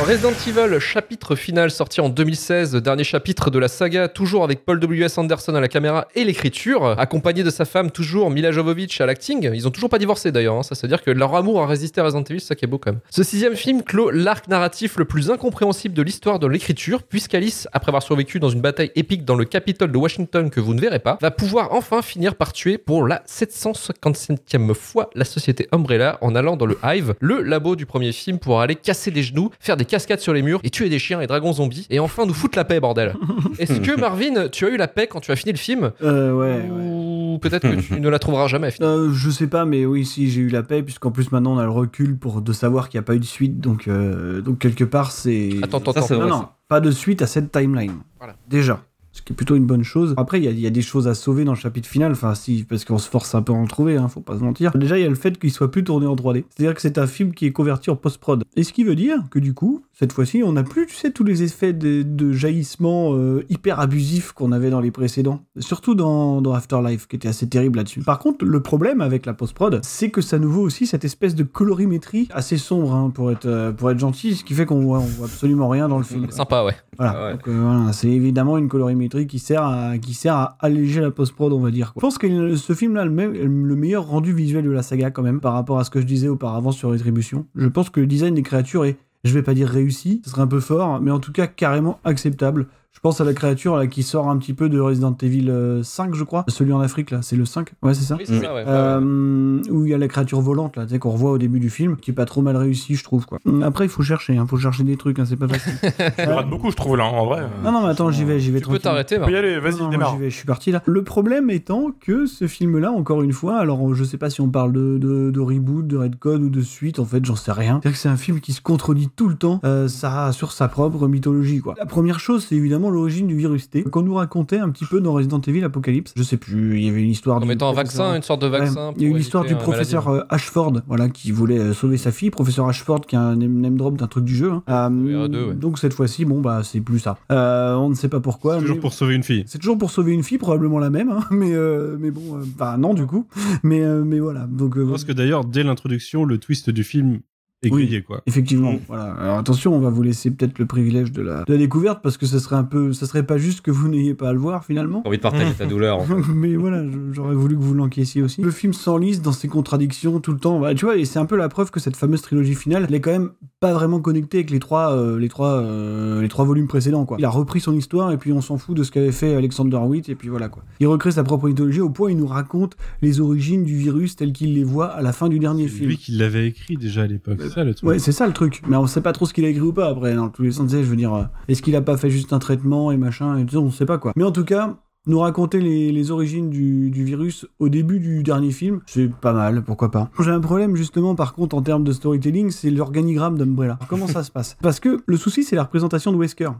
Resident Evil, chapitre final sorti en 2016, dernier chapitre de la saga, toujours avec Paul W.S. Anderson à la caméra et l'écriture, accompagné de sa femme, toujours Mila Jovovich à l'acting. Ils ont toujours pas divorcé d'ailleurs, hein. ça veut dire que leur amour a résisté à Resident Evil, ça qui est beau quand même. Ce sixième film clôt l'arc narratif le plus incompréhensible de l'histoire de l'écriture, puisqu'Alice, après avoir survécu dans une bataille épique dans le Capitole de Washington que vous ne verrez pas, va pouvoir enfin finir par tuer pour la 757e fois la société Umbrella en allant dans le Hive, le labo du premier film, pour aller casser les genoux, faire des cascades sur les murs et tuer des chiens et dragons zombies et enfin nous foutre la paix, bordel. Est-ce que Marvin, tu as eu la paix quand tu as fini le film Euh, ouais, ouais. Ou peut-être que tu ne la trouveras jamais finalement. Euh, je sais pas, mais oui, si j'ai eu la paix, puisqu'en plus maintenant on a le recul pour de savoir qu'il n'y a pas eu de suite, donc euh, donc quelque part c'est. Attends, attends, Ça, c'est attends. Non, vrai, non, pas de suite à cette timeline. Voilà. Déjà. Ce qui est plutôt une bonne chose. Après, il y, a- il y a des choses à sauver dans le chapitre final. Enfin, si, parce qu'on se force un peu à en trouver, hein, faut pas se mentir. Déjà, il y a le fait qu'il soit plus tourné en 3D. C'est-à-dire que c'est un film qui est converti en post-prod. Et ce qui veut dire que du coup, cette fois-ci, on n'a plus, tu sais, tous les effets de, de jaillissement euh, hyper abusifs qu'on avait dans les précédents. Surtout dans, dans Afterlife, qui était assez terrible là-dessus. Par contre, le problème avec la post-prod, c'est que ça nous vaut aussi cette espèce de colorimétrie assez sombre, hein, pour, être, euh, pour être gentil, ce qui fait qu'on voit, on voit absolument rien dans le film. Sympa, ouais. Voilà. Ah ouais. Donc, euh, voilà, c'est évidemment une colorimétrie qui sert à, alléger la post-prod, on va dire. quoi. Je pense que ce film-là, le, le meilleur rendu visuel de la saga, quand même, par rapport à ce que je disais auparavant sur Rétribution. Je pense que le design des créatures est, je vais pas dire réussi, ce serait un peu fort, mais en tout cas carrément acceptable. Je pense à la créature là qui sort un petit peu de Resident Evil euh, 5, je crois. Celui en Afrique là, c'est le 5 Ouais, c'est ça Oui, c'est ça, ouais. euh, où il y a la créature volante là, tu sais, qu'on revoit au début du film, qui est pas trop mal réussi, je trouve quoi. Après, il faut chercher, hein, faut chercher des trucs, hein, c'est pas facile. Tu rates beaucoup, je trouve, là, en vrai. Non, non, mais attends, j'y vais, j'y vais Tu peux t'arrêter, peux y aller, vas-y, non, démarre. j'y vais, je suis parti là. Le problème étant que ce film-là, encore une fois, alors je sais pas si on parle de, de, de reboot, de redcon ou de suite, en fait, j'en sais rien. C'est-à-dire que c'est un film qui se contredit tout le temps, euh, ça sur sa propre mythologie, quoi. La première chose, c'est évidemment l'origine du virus T, qu'on nous racontait un petit peu dans Resident Evil Apocalypse. Je sais plus, il y avait une histoire En mettant un vaccin, une sorte de vaccin. Ouais, il y a eu pour l'histoire du professeur maladie. euh, Ashford, voilà, qui voulait euh, sauver sa fille. Professeur Ashford, qui a un name drop d'un truc du jeu. hein. Euh, R2, ouais. Donc cette fois-ci, bon bah c'est plus ça. Euh, on ne sait pas pourquoi. C'est toujours mais- pour sauver une fille. c'est toujours pour sauver une fille, probablement la même, hein, mais euh, mais bon, euh, bah non du coup, mais euh, mais voilà. Donc euh, Parce que d'ailleurs, dès l'introduction, le twist du film Oui. grillé, quoi. Effectivement, voilà. Alors attention, on va vous laisser peut-être le privilège de la, de la découverte parce que ça serait un peu, ça serait pas juste que vous n'ayez pas à le voir finalement. J'ai envie de partager ta douleur. en fait. Mais voilà, j'aurais voulu que vous l'enquaissiez aussi. Le film s'enlise dans ses contradictions tout le temps. Bah, tu vois, et c'est un peu la preuve que cette fameuse trilogie finale, elle est quand même pas vraiment connectée avec les trois, euh, les trois, euh, les trois volumes précédents. Quoi. Il a repris son histoire et puis on s'en fout de ce qu'avait fait Alexander Witt et puis voilà quoi. Il recrée sa propre mythologie au point où il nous raconte les origines du virus telles qu'il les voit à la fin du dernier C'est film. lui qui l'avait écrit déjà à l'époque. C'est ça le truc. Ouais, c'est ça le truc. Mais on sait pas trop ce qu'il a écrit ou pas après, dans tous les sens. Je veux dire, euh, est-ce qu'il a pas fait juste un traitement et machin et tout on sait pas quoi. Mais en tout cas, nous raconter les, origines du, virus au début du dernier film, c'est pas mal, pourquoi pas. J'ai un problème justement par contre en termes de storytelling, c'est l'organigramme d'Umbrella. Comment ça se passe? Parce que le souci c'est la représentation de Wesker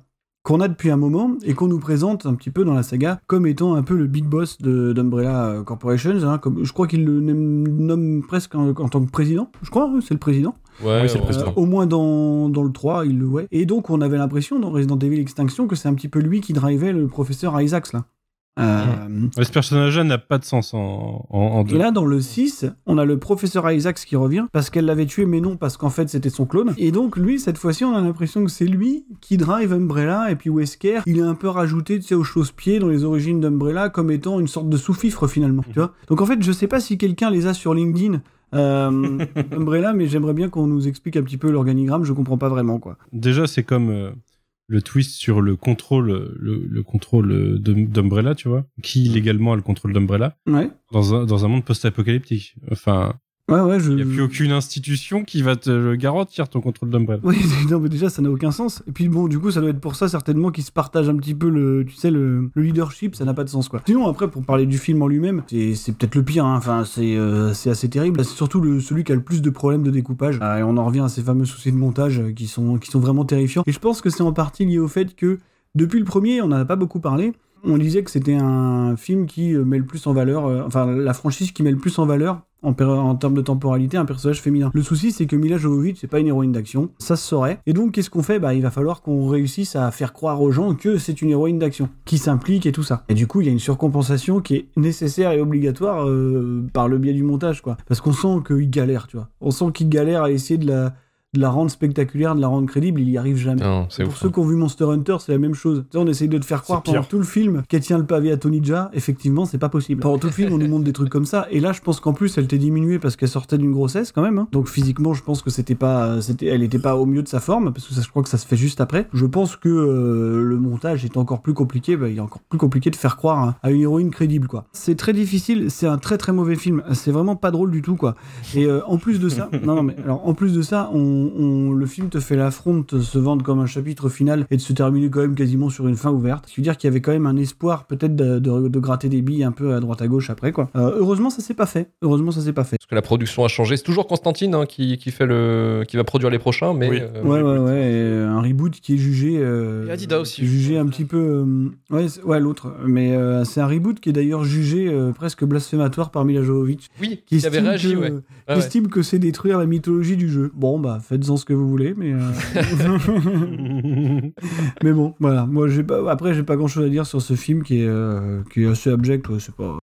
qu'on a depuis un moment et qu'on nous présente un petit peu dans la saga comme étant un peu le big boss d'Umbrella euh, Corporation. hein, je crois qu'il le nomme, nomme presque en, en tant que président. Je crois, hein, c'est le président. Ouais, Oui, c'est le ouais. président. Euh, au moins dans, dans le 3, il le ouais. Et donc, on avait l'impression dans Resident Evil Extinction que c'est un petit peu lui qui drivait le professeur Isaacs, là. Euh, Ouais, Ce personnage-là n'a pas de sens en, en, en deux. Et là, dans le 6, on a le professeur Isaacs qui revient parce qu'elle l'avait tué, mais non, parce qu'en fait, c'était son clone. Et donc, lui, cette fois-ci, on a l'impression que c'est lui qui drive Umbrella, et puis Wesker, il est un peu rajouté, tu sais, aux chausse-pieds dans les origines d'Umbrella comme étant une sorte de sous-fifre, finalement, tu vois. Donc, en fait, je sais pas si quelqu'un les a sur LinkedIn, euh, Umbrella, mais j'aimerais bien qu'on nous explique un petit peu l'organigramme, je comprends pas vraiment, quoi. Déjà, c'est comme euh, le twist sur le contrôle, le, le contrôle d'Umbrella, tu vois. Qui légalement a le contrôle d'Umbrella Ouais. dans un, dans un monde post-apocalyptique. Enfin, Ouais, ouais, je. il n'y a plus aucune institution qui va te garantir ton contrôle d'Umbrella. Oui, non, mais déjà, ça n'a aucun sens. Et puis bon, du coup, ça doit être pour ça certainement qu'ils se partagent un petit peu le, tu sais, le, le leadership, ça n'a pas de sens, quoi. Sinon, après, pour parler du film en lui-même, c'est peut-être le pire, hein. enfin, c'est euh, c'est assez terrible. C'est surtout le, celui qui a le plus de problèmes de découpage. Ah, et on en revient à ces fameux soucis de montage euh, qui sont, qui sont vraiment terrifiants. Et je pense que c'est en partie lié au fait que, depuis le premier, on n'en a pas beaucoup parlé. On disait que c'était un film qui euh, met le plus en valeur, euh, enfin la franchise qui met le plus en valeur en, termes de temporalité un personnage féminin. Le souci c'est que Mila Jovovich c'est pas une héroïne d'action, ça se saurait. Et donc qu'est-ce qu'on fait? Bah il va falloir qu'on réussisse à faire croire aux gens que c'est une héroïne d'action, qui s'implique et tout ça. Et du coup il y a une surcompensation qui est nécessaire et obligatoire euh, par le biais du montage quoi. Parce qu'on sent qu'il galère, tu vois. On sent qu'il galère à essayer de la de la rendre spectaculaire, de la rendre crédible, il y arrive jamais. Non, Pour ouf. ceux qui ont vu Monster Hunter, c'est la même chose. On essaye de te faire croire pendant tout le film qu'elle tient le pavé à Tony Jaa. Effectivement, c'est pas possible. Pendant tout le film, on nous montre des trucs comme ça. Et là, je pense qu'en plus, elle t'est diminuée parce qu'elle sortait d'une grossesse quand même. hein. Donc physiquement, je pense que c'était pas, c'était, elle était pas au mieux de sa forme parce que ça, je crois que ça se fait juste après. Je pense que euh, le montage est encore plus compliqué. Bah, il est encore plus compliqué de faire croire à, à une héroïne crédible, quoi. C'est très difficile. C'est un très très mauvais film. C'est vraiment pas drôle du tout, quoi. Et euh, en plus de ça, non, non, mais alors en plus de ça, on, on- le film te fait l'affront de se vendre comme un chapitre final et de se terminer quand même quasiment sur une fin ouverte. Ce qui veut dire qu'il y avait quand même un espoir peut-être de, de- de gratter des billes un peu à droite à gauche après, quoi. Euh, heureusement, ça s'est pas fait. Heureusement, ça s'est pas fait. Parce que la production a changé. C'est toujours Constantine hein, qui, qui fait le, qui va produire les prochains, mais Oui. euh, Ouais, ouais, ouais. et un reboot qui est jugé. euh, Et Adidas aussi. Jugé un petit peu. euh, ouais, l'autre. Mais euh, c'est un reboot qui est d'ailleurs jugé euh, presque blasphématoire par Mila Jovovich. oui, Qui avait réagi, que, ouais. estime que c'est détruire la mythologie du jeu. Bon, bah, faites-en ce que vous voulez, mais. euh, mais bon, voilà. Moi, j'ai pas... après, j'ai pas grand-chose à dire sur ce film qui est, euh, qui est assez abject. c'est pas.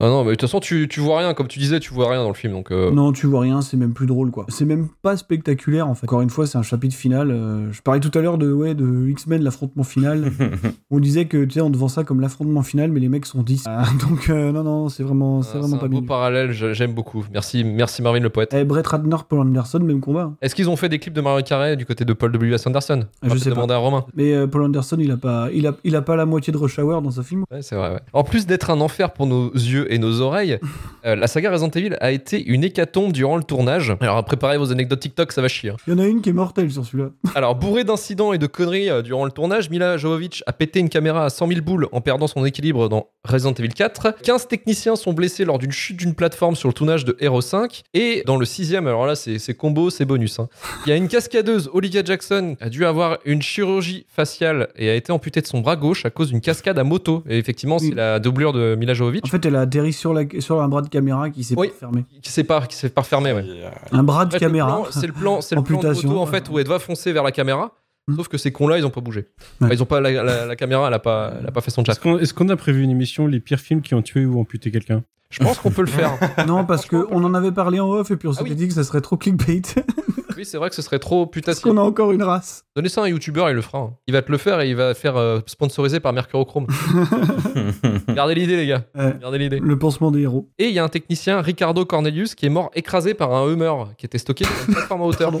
Ah non, mais de toute façon, tu, tu vois rien. Comme tu disais, tu vois rien dans le film. Donc, euh, Non, tu vois rien, c'est même plus drôle, quoi. C'est même pas spectaculaire, en fait. Encore une fois, c'est un chapitre final. euh, je parlais tout à l'heure de, ouais, de X-Men, l'affrontement final. on disait que, tu sais, on devant ça comme l'affrontement final, mais les mecs sont 10. Ah, donc, euh, non, non, c'est vraiment, c'est euh, vraiment c'est pas un beau bien. parallèle. J'aime beaucoup. Merci, merci Marvin le poète. Eh, Brett Ratner, Paul Anderson, même combat. hein. Est-ce qu'ils ont fait des clips de Mario Carré du côté de Paul W.S. Anderson? Ah, je sais pas. demander à Romain. Mais euh, Paul Anderson, il a pas, il a, il a pas la moitié de Rush Hour dans ce film. Ouais, c'est vrai. ouais. En plus d'être un enfer pour nos yeux et nos oreilles, euh, la saga Resident Evil a été une hécatombe durant le tournage. Alors préparez vos anecdotes TikTok, ça va chier. hein. Il y en a une qui est mortelle sur celui-là. Alors bourré d'incidents et de conneries euh, durant le tournage, Mila Jovovich a pété une caméra à 100 000 boules en perdant son équilibre dans Resident Evil 4. 15 techniciens sont blessés lors d'une chute d'une plateforme sur le tournage de Hero 5. Et dans le sixième, alors là c'est combo, c'est bonus. hein. Il y a une cascadeuse, Olivia Jackson, a dû avoir une chirurgie faciale et a été amputée de son bras gauche à cause d'une cascade à moto. Et effectivement, c'est Oui. la doublure de Mila Jovovich. En fait, elle a atterri sur, la, sur un bras de caméra qui s'est Oui. pas fermé. qui s'est pas qui s'est pas refermé ouais. Un bras de En fait, le caméra. C'est le plan, c'est le plan en fait où elle doit foncer vers la caméra. Hmm. Sauf que ces cons-là, ils ont pas bougé. Ouais. Enfin, ils ont pas la, la- la caméra, elle a pas, elle a pas fait son Est-ce chat. qu'on est-ce qu'on a prévu une émission les pires films qui ont tué ou amputé quelqu'un? Je pense qu'on peut le faire. Non, parce qu'on en avait parlé en off et puis on s'était Ah oui. dit que ça serait trop clickbait. oui, c'est vrai que ce serait trop parce putassier. qu'on a encore une race. Donnez ça à un youtubeur, il le fera. hein. Il va te le faire et il va faire euh, sponsorisé par Mercurochrome. Gardez l'idée, les gars. Ouais. Gardez l'idée. Le pansement des héros. Et il y a un technicien, Ricardo Cornelius, qui est mort écrasé par un Hummer qui était stocké sur une plateforme à hauteur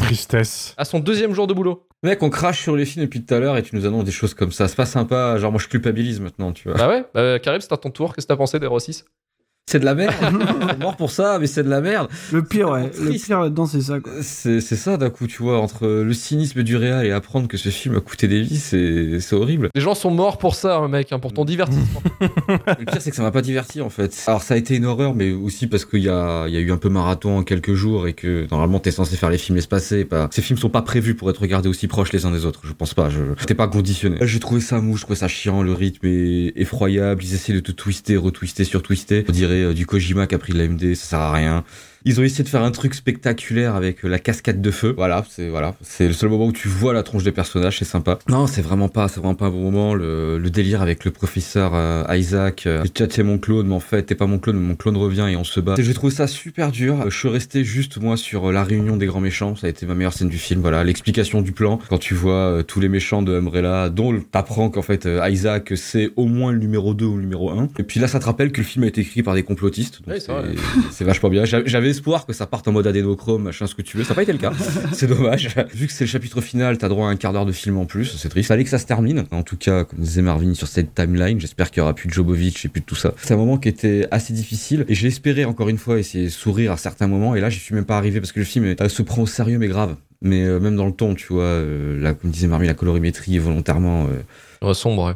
Tristesse. à son deuxième jour de boulot. Mec, on crache sur les films depuis tout à l'heure et tu nous annonces des choses comme ça. C'est pas sympa. Genre, moi, je culpabilise maintenant, tu vois. Bah ouais, bah, Karim, c'est à ton tour. Qu'est-ce que t'as pensé d'Hero 6 C'est de la merde. C'est mort pour ça, mais c'est de la merde. Le pire, ouais. Le triste. pire là-dedans, c'est ça, quoi. C'est c'est ça d'un coup, tu vois, entre le cynisme du réal et apprendre que ce film a coûté des vies, c'est c'est horrible. Les gens sont morts pour ça, hein, mec, hein, pour ton divertissement. Le pire, c'est que ça m'a pas diverti en fait. Alors, ça a été une horreur, mais aussi parce qu'il y a, il y a eu un peu marathon en quelques jours et que normalement t'es censé faire les films espacés. Pas... Ces films sont pas prévus pour être regardés aussi proches les uns des autres. Je pense pas. Je j'étais pas conditionné. J'ai trouvé ça mou, je trouvais ça chiant. Le rythme est effroyable. Ils essaient de tout twister, retwister, surtwister. On dirait euh, du Kojima qui a pris de la MD. Ça sert à rien. Ils ont essayé de faire un truc spectaculaire avec euh, la cascade de feu. Voilà, c'est voilà, c'est le seul moment où tu vois la tronche des personnages, c'est sympa. Non, c'est vraiment pas, c'est vraiment pas un bon moment. Le, le délire avec le professeur euh, Isaac, euh, c'est mon clone, mais en fait t'es pas mon clone, mais mon clone revient et on se bat. J'ai trouvé ça super dur. Je suis resté juste moi sur euh, la réunion des grands méchants. Ça a été ma meilleure scène du film. Voilà, l'explication du plan quand tu vois euh, tous les méchants de Umbrella, dont t'apprends qu'en fait euh, Isaac c'est au moins le numéro 2 ou le numéro 1. Et puis là, ça te rappelle que le film a été écrit par des complotistes. C'est vachement bien. J'a- J'avais espoir que ça parte en mode adénochrome, machin, ce que tu veux. Ça n'a pas été le cas. c'est dommage. Vu que c'est le chapitre final, t'as droit à un quart d'heure de film en plus. C'est triste. Fallait que ça se termine. En tout cas, comme disait Marvin sur cette timeline, j'espère qu'il y aura plus de Jobovic et plus de tout ça. C'est un moment qui était assez difficile et j'ai espéré encore une fois essayer de sourire à certains moments. Et là, j'y suis même pas arrivé parce que le film euh, se prend au sérieux, mais grave. Mais euh, même dans le ton, tu vois, euh, là, comme disait Marvin, la colorimétrie est volontairement euh, Euh, sombre, ouais.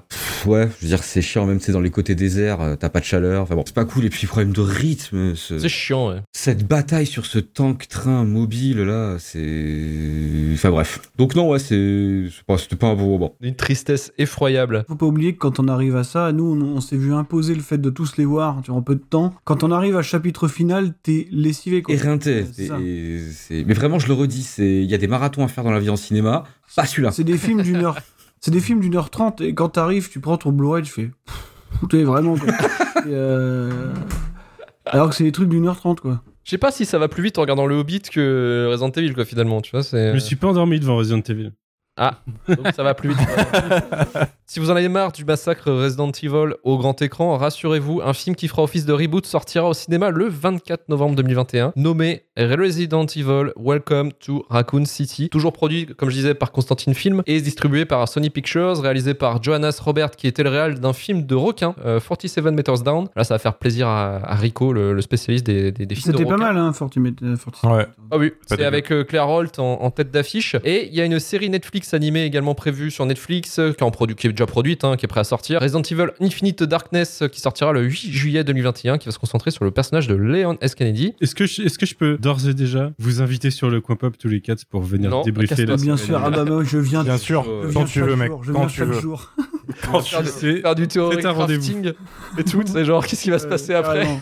Ouais, je veux dire, c'est chiant, même c'est dans les côtés déserts, euh, t'as pas de chaleur, enfin bon, c'est pas cool. Et puis, problème de rythme, ce- C'est chiant, ouais. cette bataille sur ce tank-train mobile là, c'est. Enfin bref. Donc, non, ouais, c'est. c'est pas- C'était pas un bon moment. Une tristesse effroyable. Faut pas oublier que quand on arrive à ça, nous, on, on s'est vu imposer le fait de tous les voir durant peu de temps. Quand on arrive à chapitre final, t'es lessivé, quoi. Éreinté. Ouais, Mais vraiment, je le redis, c'est- il y a des marathons à faire dans la vie en cinéma, pas celui-là. C'est des films d'une heure. C'est des films d'une heure trente et quand t'arrives, tu prends ton Blu-ray, tu fais. Es vraiment. Quoi. Et, euh, Alors que c'est des trucs d'une heure trente, quoi. Je sais pas si ça va plus vite en regardant le Hobbit que Resident Evil, quoi, finalement. Tu vois, c'est. Je me suis pas endormi devant Resident Evil. Ah, donc ça va plus vite. si vous en avez marre du massacre Resident Evil au grand écran, rassurez-vous, un film qui fera office de reboot sortira au cinéma le 24 novembre 2021, nommé Resident Evil Welcome to Raccoon City. Toujours produit, comme je disais, par Constantine Film et distribué par Sony Pictures, réalisé par Johannes Robert, qui était le réal d'un film de requin, euh, 47 Meters Down. Là, ça va faire plaisir à, à Rico, le, le spécialiste des, des, des films de C'était pas mal, hein, 40 mètres- euh, 47. Ouais. Ah oui, c'est avec euh, Claire Holt en, en tête d'affiche. Et il y a une série Netflix animée également prévue sur Netflix, euh, qui, est en produ- qui est déjà produite, hein, qui est prête à sortir. Resident Evil Infinite Darkness, euh, qui sortira le 8 juillet 2021, qui va se concentrer sur le personnage de Leon S. Kennedy. Est-ce que, je, est-ce que je peux d'ores et déjà vous inviter sur le coin pop tous les quatre pour venir Non, débriefer la Bien sûr, ah bah, moi, je viens. Bien sûr, je quand viens tu veux, mec. jour, Quand tu veux. jour. Quand tu sais, faire du théorie crafting et tout. C'est genre, qu'est-ce qui va se passer Euh, après carrément.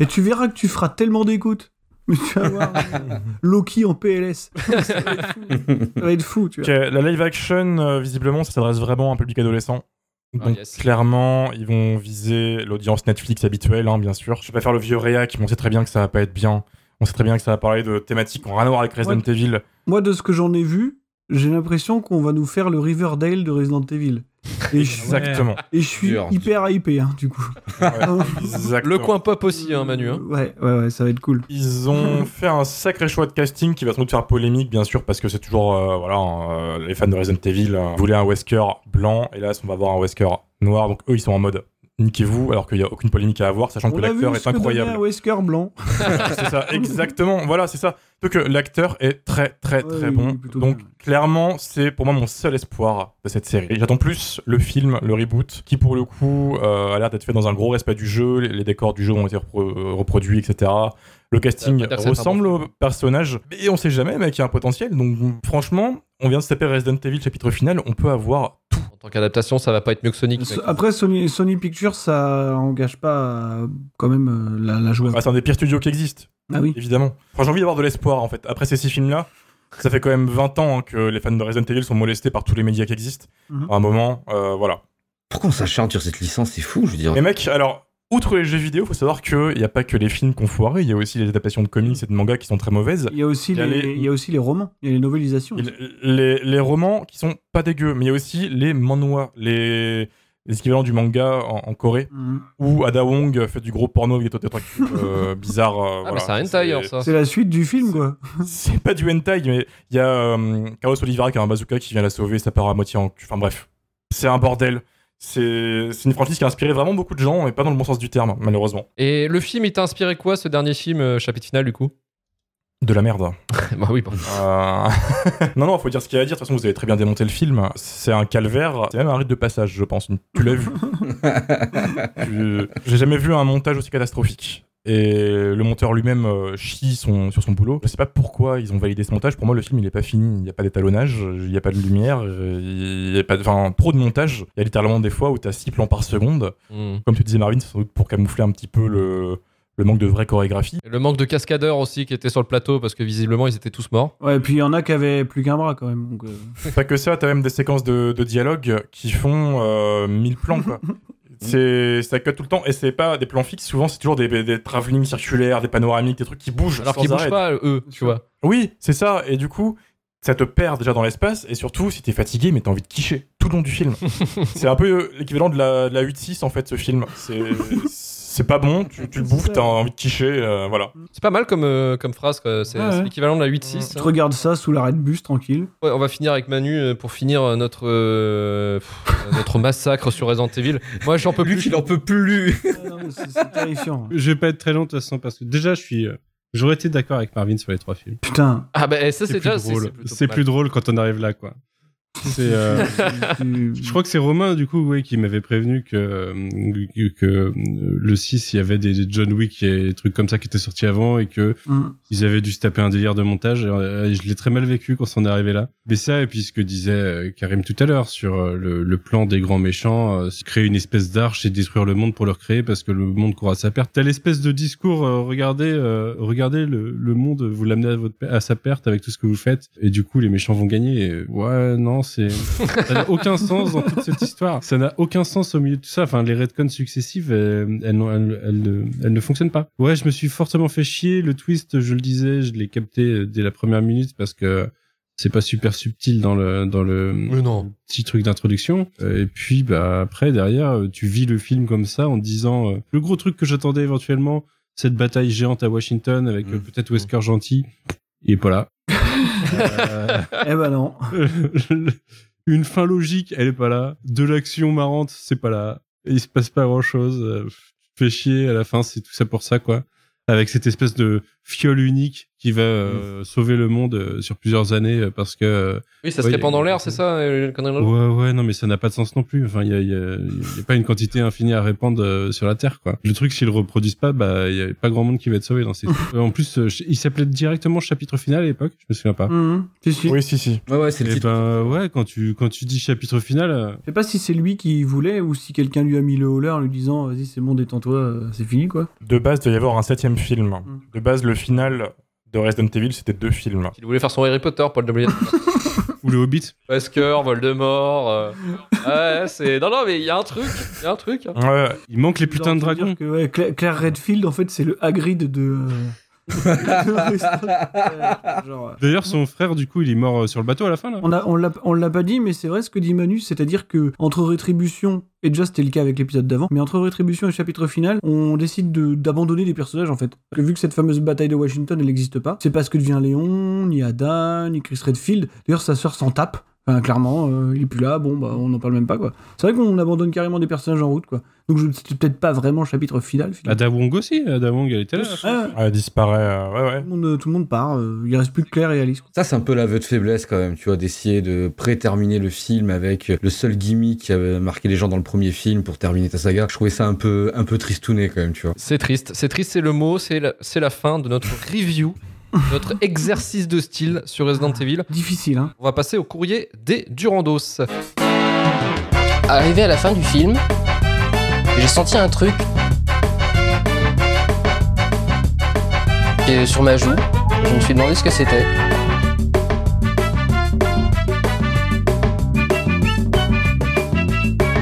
Et tu verras que tu feras tellement d'écoute. Mais tu vas voir. Loki en PLS. ça, va être fou. Ça va être fou, tu Ok, vois. la live action, euh, visiblement, ça s'adresse vraiment à un public adolescent. Ah, Donc yes. clairement, ils vont viser l'audience Netflix habituelle, hein, bien sûr. Je vais pas faire le vieux réac, mais on sait très bien que ça va pas être bien. On sait très bien que ça va parler de thématiques ont rien à voir avec Resident. Evil. Moi, de ce que j'en ai vu, j'ai l'impression qu'on va nous faire le Riverdale de Resident Evil. Et je, Exactement. et je suis Dur. hyper hypé, hein, du coup. Le coin pop aussi, hein, Manu. hein. Ouais, ouais, ouais, ça va être cool. Ils ont fait un sacré choix de casting qui va sans doute faire polémique, bien sûr, parce que c'est toujours, euh, voilà, euh, les fans de Resident Evil euh, voulaient un Wesker blanc, et là, on va avoir un Wesker noir, donc eux, ils sont en mode niquez-vous, alors qu'il n'y a aucune polémique à avoir, sachant que On l'acteur est incroyable. un Wesker blanc. c'est ça, exactement. Voilà, c'est ça. Donc euh, l'acteur est très très très bon. Donc bien. clairement, c'est pour moi mon seul espoir de cette série. Et J'attends plus le film, le reboot, qui pour le coup euh, a l'air d'être fait dans un gros respect du jeu. Les, les décors du jeu ont été repro- euh, reproduits, etc. Le casting ressemble au personnage, et on sait jamais, mec, il y a un potentiel. Donc franchement, on vient de se taper Resident Evil chapitre final, on peut avoir tout. En tant qu'adaptation, ça va pas être mieux que Sonic. Mec. Après, Sony, Sony Pictures, ça engage pas euh, quand même euh, la, la joueuse. Ah, c'est un des pires studios qui existent. Ah oui. évidemment. Enfin, j'ai envie d'avoir de l'espoir en fait. Après ces six films-là, ça fait quand même 20 ans hein, que les fans de Resident Evil sont molestés par tous les médias qui existent. Mhm. À un moment, euh, voilà. Pourquoi on s'acharne sur cette licence? C'est fou, je veux dire. Et mec, alors, outre les jeux vidéo, faut savoir qu'il n'y a pas que les films qu'on foiré, il y a aussi les adaptations de comics et de mangas qui sont très mauvaises. Il y a aussi, Il y a les, les- il y a aussi les romans, il y a les novélisations. Et les, les romans qui sont pas dégueux, mais il y a aussi les manhwa, les, les équivalents du manga en, en Corée, Mhm. où Ada Wong fait du gros porno avec des tentacules euh, bizarres. euh, Ah, voilà. mais c'est un hentai, alors, ça. C'est la suite du film, quoi. C'est pas du hentai, mais il y a euh, Carlos Oliveira qui a un bazooka qui vient la sauver, ça part à moitié en cul. Enfin bref, c'est un bordel. C'est une franchise qui a inspiré vraiment beaucoup de gens, et pas dans le bon sens du terme, malheureusement. Et le film, il t'a inspiré quoi, ce dernier film, euh, chapitre final, du coup? De la merde. Bah oui, bon. Euh, non, non, faut dire ce qu'il y a à dire. De toute façon, vous avez très bien démonté le film. C'est un calvaire. C'est même un rite de passage, je pense. Tu l'as vu? J'ai jamais vu un montage aussi catastrophique. Et le monteur lui-même euh, chie son, sur son boulot. Je sais pas pourquoi ils ont validé ce montage. Pour moi, le film, il est pas fini. Il n'y a pas d'étalonnage, il n'y a pas de lumière, euh, il y a pas de... Enfin, trop de montage. Il y a littéralement des fois où tu as 6 plans par seconde. Hmm. Comme tu disais, Marvin, c'est sans doute pour camoufler un petit peu le, le manque de vraie chorégraphie. Et Le manque de cascadeurs aussi qui étaient sur le plateau parce que visiblement ils étés tous morts. Ouais, et puis il y en a qui avaient plus qu'un bras, quand même. Donc, euh, Pas que ça, t'as même des séquences de, de dialogue qui font euh, 1000 plans, quoi. C'est, ça cut tout le temps, et c'est pas des plans fixes, souvent c'est toujours des, des, des travelling circulaires, des panoramiques, des trucs qui bougent. Alors qu'ils bougent pas, eux, tu vois. Oui, c'est ça, et du coup, ça te perd déjà dans l'espace, et surtout, si t'es fatigué, mais t'as envie de quicher tout le long du film. c'est un peu l'équivalent de la, de la 8-6, en fait, ce film. C'est, c'est pas bon, tu, tu le bouffes, t'as envie de quicher, euh, voilà. C'est pas mal comme, euh, comme phrase, quoi. C'est Ouais, c'est ouais. l'équivalent de la 8-6. tu hein. regardes ça sous l'arrêt de bus, tranquille. Ouais, on va finir avec Manu euh, pour finir euh, notre, euh, pff, notre massacre sur Resident Evil. Moi, j'en peux Lui plus. qu'il en peut plus. Ah c'est c'est terrifiant. Je vais pas être très long de toute façon parce que déjà je suis. euh, J'aurais été d'accord avec Marvin sur les trois films. Putain. Ah, bah, ça, c'est déjà. c'est- drôle. plus drôle quand on arrive là, quoi. C'est. euh, Je crois que c'est Romain, du coup, ouais, qui m'avait prévenu que, euh, que, euh, le 6, il y avait des John Wick et des trucs comme ça qui étaient sortis avant et que Hum. ils avaient dû se taper un délire de montage. Et, euh, je l'ai très mal vécu quand on est arrivé là. Mais ça, et puis ce que disait Karim tout à l'heure sur le, le plan des grands méchants, c'est créer une espèce d'arche et détruire le monde pour le recréer parce que le monde court à sa perte. T'as l'espèce de discours, euh, regardez, euh, regardez le, le monde, vous l'amenez à, votre, à sa perte avec tout ce que vous faites et du coup les méchants vont gagner. Et, ouais, non, vraiment, c'est ça n'a aucun sens dans toute cette histoire. Ça n'a aucun sens au milieu de tout ça. Enfin, les retcons successives, elles, elles, n'ont- elles- elles ne- fonctionnent pas. Ouais, je me suis fortement fait chier. Le twist, je le disais, je l'ai capté euh, dès la première minute parce que c'est pas super subtil dans le dans le Mais non. petit truc d'introduction. Euh, Et puis bah après derrière, euh, tu vis le film comme ça en disant euh, le gros truc que j'attendais éventuellement, cette bataille géante à Washington avec euh, Mm. peut-être Wesker gentil, il est pas là. Euh, Eh ben non. une fin logique, elle est pas là. De l'action marrante, c'est pas là. Il se passe pas grand chose. Fais chier à la fin, c'est tout ça pour ça quoi. Avec cette espèce de fiole unique qui va euh, sauver le monde euh, sur plusieurs années euh, parce que euh, Oui, ça se Ouais, répand dans l'air, c'est ça Ouais, ouais, non, mais ça n'a pas de sens non plus. Enfin, il y a, il y, a, y a pas une quantité infinie à répandre euh, sur la Terre, quoi. Le truc, s'ils le reproduisent pas, bah, il y a pas grand monde qui va être sauvé dans ces. En plus, euh, il s'appelait directement chapitre final à l'époque. Je me souviens pas. Mhm. Si, si. Oui, si, si. Ouais, ouais, c'est le Et titre. ben, ouais, quand tu quand tu dis chapitre final, euh, Je sais pas si c'est lui qui voulait ou si quelqu'un lui a mis le haut-leur en lui disant vas-y c'est bon détends-toi euh, c'est fini quoi. De base, il doit y avoir un septième film. De base, le final de Resident Evil, c'était deux films. Il voulait faire son Harry Potter, Paul W. ou le Hobbit. Wesker, Voldemort. euh, Ouais, c'est. Non, non, mais il y a un truc. Il y a un truc. hein. Ouais, Il manque les putains de dragons. dire Que, ouais, Cla- Claire Redfield en fait c'est le Hagrid de. euh, genre, euh, D'ailleurs, son frère, du coup, il est mort euh, sur le bateau à la fin, là. On a, on l'a, on l'a pas dit, mais c'est vrai ce que dit Manu, c'est-à-dire que entre Rétribution et déjà c'était le cas avec l'épisode d'avant, mais entre Rétribution et chapitre final, on décide de, d'abandonner des personnages en fait. Parce que vu que cette fameuse bataille de Washington elle n'existe pas, c'est pas ce que devient Léon, ni Ada, ni Chris Redfield. D'ailleurs sa sœur s'en tape. Enfin, clairement, euh, il est plus là, bon, bah, on n'en parle même pas, quoi. C'est vrai qu'on abandonne carrément des personnages en route, quoi. Donc, je- c'était peut-être pas vraiment chapitre final, finalement. Ada Wong aussi. Ada Wong, elle était là. Ah, ouais. elle disparaît. euh, ouais, ouais. tout, le monde, tout le monde part, euh, il reste plus que Claire et Alice. quoi. Ça, c'est un peu l'aveu de faiblesse quand même, tu vois, d'essayer de pré-terminer le film avec le seul gimmick qui avait marqué les gens dans le premier film pour terminer ta saga. Je trouvais ça un peu, un peu tristouné quand même, tu vois. C'est triste. C'est triste, c'est le mot. C'est la, c'est la fin de notre review, notre exercice de style sur Resident Evil. Difficile, hein. On va passer au courrier des Durandos. Arrivé à la fin du film, j'ai senti un truc est sur ma joue. Je me suis demandé ce que c'était.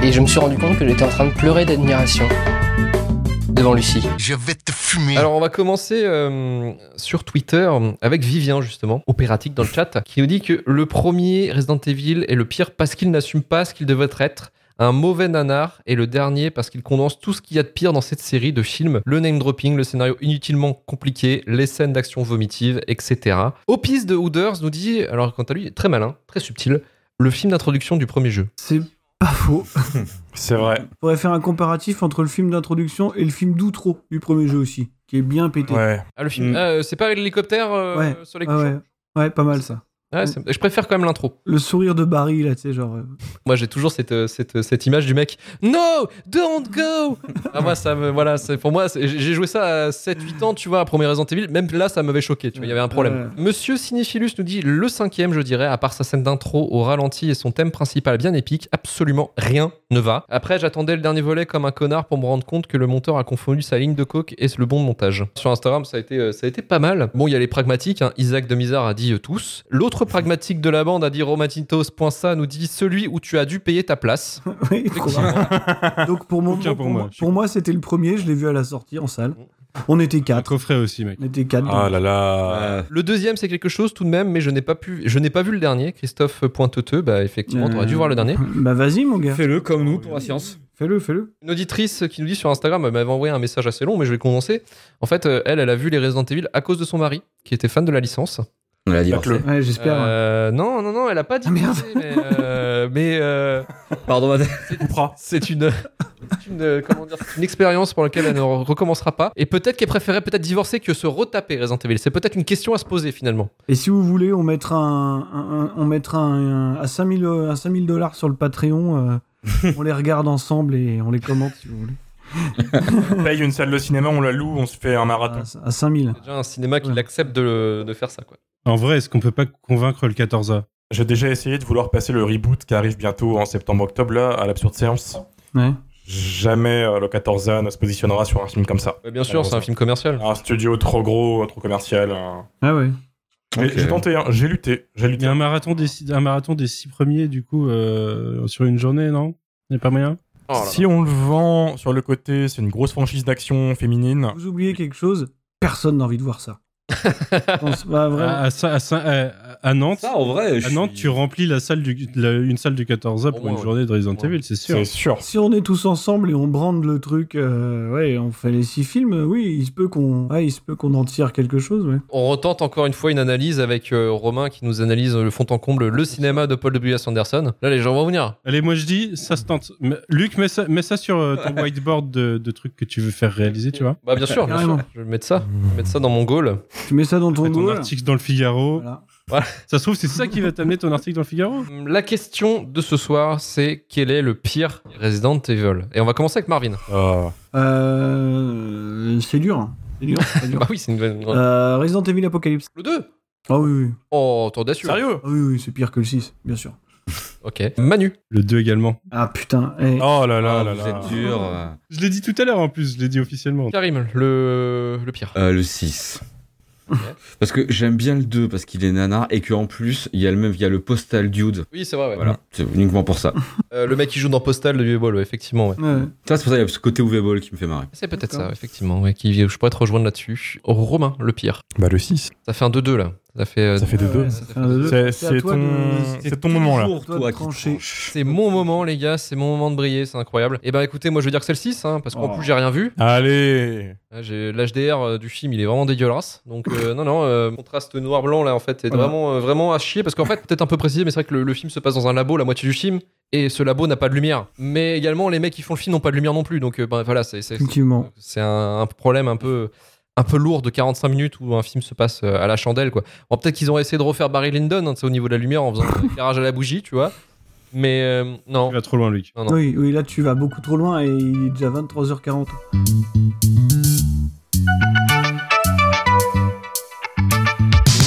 Et je me suis rendu compte que j'étais en train de pleurer d'admiration devant Lucie. Je vais te fumer. Alors, on va commencer euh, sur Twitter avec Vivien, justement, opératique dans le chat, qui nous dit que le premier Resident Evil est le pire parce qu'il n'assume pas ce qu'il devrait être. Un mauvais nanar et le dernier parce qu'il condense tout ce qu'il y a de pire dans cette série de films, le name dropping, le scénario inutilement compliqué, les scènes d'action vomitive, etc. Opis de Hooders nous dit, alors quant à lui, très malin, très subtil, le film d'introduction du premier jeu. C'est pas faux. C'est vrai. faudrait faire un comparatif entre le film d'introduction et le film d'outro du premier jeu aussi, qui est bien pété. Ouais. Ah, le film, Mm. euh, c'est pas l'hélicoptère euh, Ouais. sur les Ah ouais. Ouais, pas mal ça. Ouais, c'est- je préfère quand même l'intro. Le sourire de Barry, là, tu sais, genre. euh, Moi, j'ai toujours cette, euh, cette, euh, cette image du mec. No, don't go. ah moi, ça me, voilà, c'est pour moi. J'ai joué ça à 7-8 ans, tu vois, à premier Resident Evil. Même là, ça m'avait choqué. Tu vois, il y avait un problème. Monsieur Cinéphilus nous dit le cinquième, je dirais, à part sa scène d'intro au ralenti et son thème principal bien épique, absolument rien ne va. Après, j'attendais le dernier volet comme un connard pour me rendre compte que le monteur a confondu sa ligne de coke et le bon montage. Sur Instagram, ça a été, ça a été pas mal. Bon, il y a les pragmatiques. hein. Isaac de Mizar a dit tous. L'autre pragmatique de la bande a dit Romatintos.sa nous dit celui où tu as dû payer ta place. oui. Donc pour, mon, pour, pour moi, pour moi, c'était le premier, je l'ai vu à la sortie en salle. On était quatre. coffret aussi, mec. On était quatre. Ah là là. Euh, Le deuxième, c'est quelque chose tout de même, mais je n'ai pas pu, je n'ai pas vu le dernier. Christophe Pointeteux, bah effectivement, t'aurais dû voir le dernier. Bah vas-y, mon gars. Fais-le comme nous pour la science. Fais-le, fais-le. Une auditrice qui nous dit sur Instagram, elle m'avait envoyé un message assez long, mais je vais condenser. En fait, euh, elle, elle a vu les Resident Evil à cause de son mari, qui était fan de la licence. On l'a dit. Faites-le. Ouais, j'espère. Euh, non, non, non, elle a pas dit. Ah, merde. mais euh, mais, euh, Pardon, madame. C'est une, c'est une, comment dire, c'est une expérience pour laquelle elle ne recommencera pas. Et peut-être qu'elle préférait peut-être divorcer que se retaper Resident Evil. C'est peut-être une question à se poser finalement. Et si vous voulez, on mettra un, un- un- on mettra un, un- à 5000 euh, à 5000 dollars sur le Patreon. euh, on les regarde ensemble et on les commente si vous voulez. On paye une salle de cinéma, on la loue, on se fait un marathon. À, à 5000. C'est déjà un cinéma qui Ouais. accepte de, de faire ça, quoi. En vrai, est-ce qu'on peut pas convaincre le 14A J'ai déjà essayé de vouloir passer le reboot qui arrive bientôt en septembre-octobre là à l'absurde séance. Ouais. Jamais euh, le 14A ne se positionnera sur un film comme ça. Ouais, bien sûr, c'est un film commercial. Un studio trop gros, trop commercial. un- Ah ouais. J'ai tenté, hein, j'ai lutté. J'ai Il y lutté. a un marathon des six, un marathon des six premiers, du coup, euh, sur une journée, non? Il n'y a pas moyen? Oh là là. Si on le vend sur le côté, c'est une grosse franchise d'action féminine. Vous oubliez quelque chose Personne n'a envie de voir ça. Non, vrai. à, à, à à- Nantes, Ça, en vrai, je à Nantes, suis- tu remplis la salle du, la- une salle du 14A pour une ouais. journée de Resident Ouais. Evil, c'est sûr. C'est sûr. Si on est tous ensemble et on brande le truc, euh, ouais, on fait les six films, oui, il se peut qu'on, ouais, il se peut qu'on en tire quelque chose, ouais. On retente encore une fois une analyse avec euh, Romain qui nous analyse le fond en comble le cinéma de Paul W.S. Anderson. Là, les gens vont venir. Allez, moi je dis, ça se tente. Mais- Luc, mets ça, mets ça sur euh, ton whiteboard de, de trucs que tu veux faire réaliser, tu vois. Bah, bien sûr, bien sûr. Je vais mettre ça. Je vais mettre ça dans mon goal. Tu mets ça dans ton ton goal. article dans le Figaro. Voilà. Ça se trouve, c'est ça qui va t'amener ton article dans le Figaro? La question de ce soir, c'est quel est le pire Resident Evil? Et on va commencer avec Marvin. Ah. Euh, c'est dur. hein. C'est dur. c'est dur. Bah oui, c'est une bonne. Euh, Resident Evil Apocalypse. Le 2 Ah oui, oui. Oh, t'es audacieux. Sérieux? Ah oui, oui, c'est pire que le 6, bien sûr. Ok. Manu. Le 2 également. Ah putain. eh. Oh là là Ah, là vous là. êtes dur. Je l'ai dit tout à l'heure en plus, je l'ai dit officiellement. Karim, le, le pire. Euh, le 6. Parce que j'aime bien le 2 parce qu'il est nanar et qu'en plus, il y a le même, il y a le postal dude. Oui, c'est vrai, ouais. Voilà, c'est uniquement pour ça. Euh, le mec qui joue dans Postal de Vieux Ball, ouais, effectivement, ouais. Ouais. Ça, c'est pour ça qu'il y a ce côté UV Ball qui me fait marrer. C'est peut-être ça, effectivement, ouais, qui, je pourrais te rejoindre là-dessus. Romain, le pire. Bah le 6. Ça fait un 2-2 là. Ça fait. euh, Ça fait 2-2. Ouais, ça fait un deux. C'est ton, de- c'est ton moment là. C'est mon moment, les gars, c'est mon moment de briller, c'est incroyable. Et ben écoutez, moi je veux dire que c'est le 6, hein, parce qu'en Oh. plus j'ai rien vu. Allez. L'HDR euh, du film, il est vraiment dégueulasse. Donc, euh, non, non, euh, contraste noir-blanc là en fait est Voilà. vraiment, euh, vraiment à chier. Parce qu'en fait, peut-être un peu précisé, mais c'est vrai que le, le film se passe dans un labo, la moitié du film, et ce labo n'a pas de lumière. Mais également, les mecs qui font le film n'ont pas de lumière non plus. Donc, euh, ben, voilà, c'est c'est- Effectivement. c'est un, un problème un peu un peu lourd de 45 minutes où un film se passe euh, à la chandelle quoi. Bon, peut-être qu'ils ont essayé de refaire Barry Lyndon hein, tu sais, au niveau de la lumière en faisant un éclairage à la bougie, tu vois. Mais euh, non, Tu vas trop loin, Luc. non, non. Oui, oui, là tu vas beaucoup trop loin et il est déjà 23h40.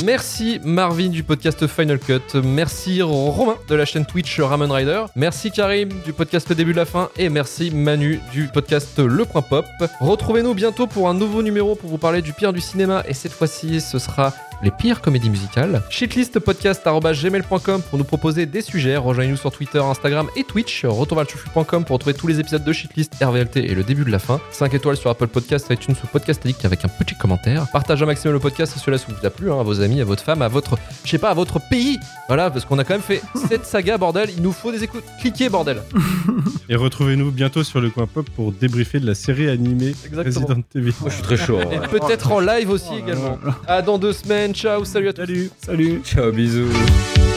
Merci Marvin du podcast Final Cut. Merci Romain de la chaîne Twitch Ramen Rider. Merci Karim du podcast Début de la Fin. Et merci Manu du podcast Le Point Pop. Retrouvez-nous bientôt pour un nouveau numéro pour vous parler du pire du cinéma. Et cette fois-ci, ce sera les pires comédies musicales. Shitlistpodcast.gmail.com pour nous proposer des sujets. Rejoignez-nous sur Twitter, Instagram et Twitch. Retourvalchufu.com pour retrouver tous les épisodes de Shitlist, RVLT et le début de la fin. 5 étoiles sur Apple Podcast, iTunes ou Podcast Addict avec un petit commentaire. Partagez un maximum le podcast si cela vous a plu, hein, à vos amis, à votre femme, à votre, je sais pas, à votre pays. Voilà, parce qu'on a quand même fait cette saga, bordel. Il nous faut des écoutes. Cliquez, bordel. Et retrouvez-nous bientôt sur le coin pop pour débriefer de la série animée Exactement. Resident Evil. Moi, je suis très chaud. Et ouais. peut-être en live aussi également. À dans deux semaines. Ciao, salut à tous. Salut Salut Ciao, bisous.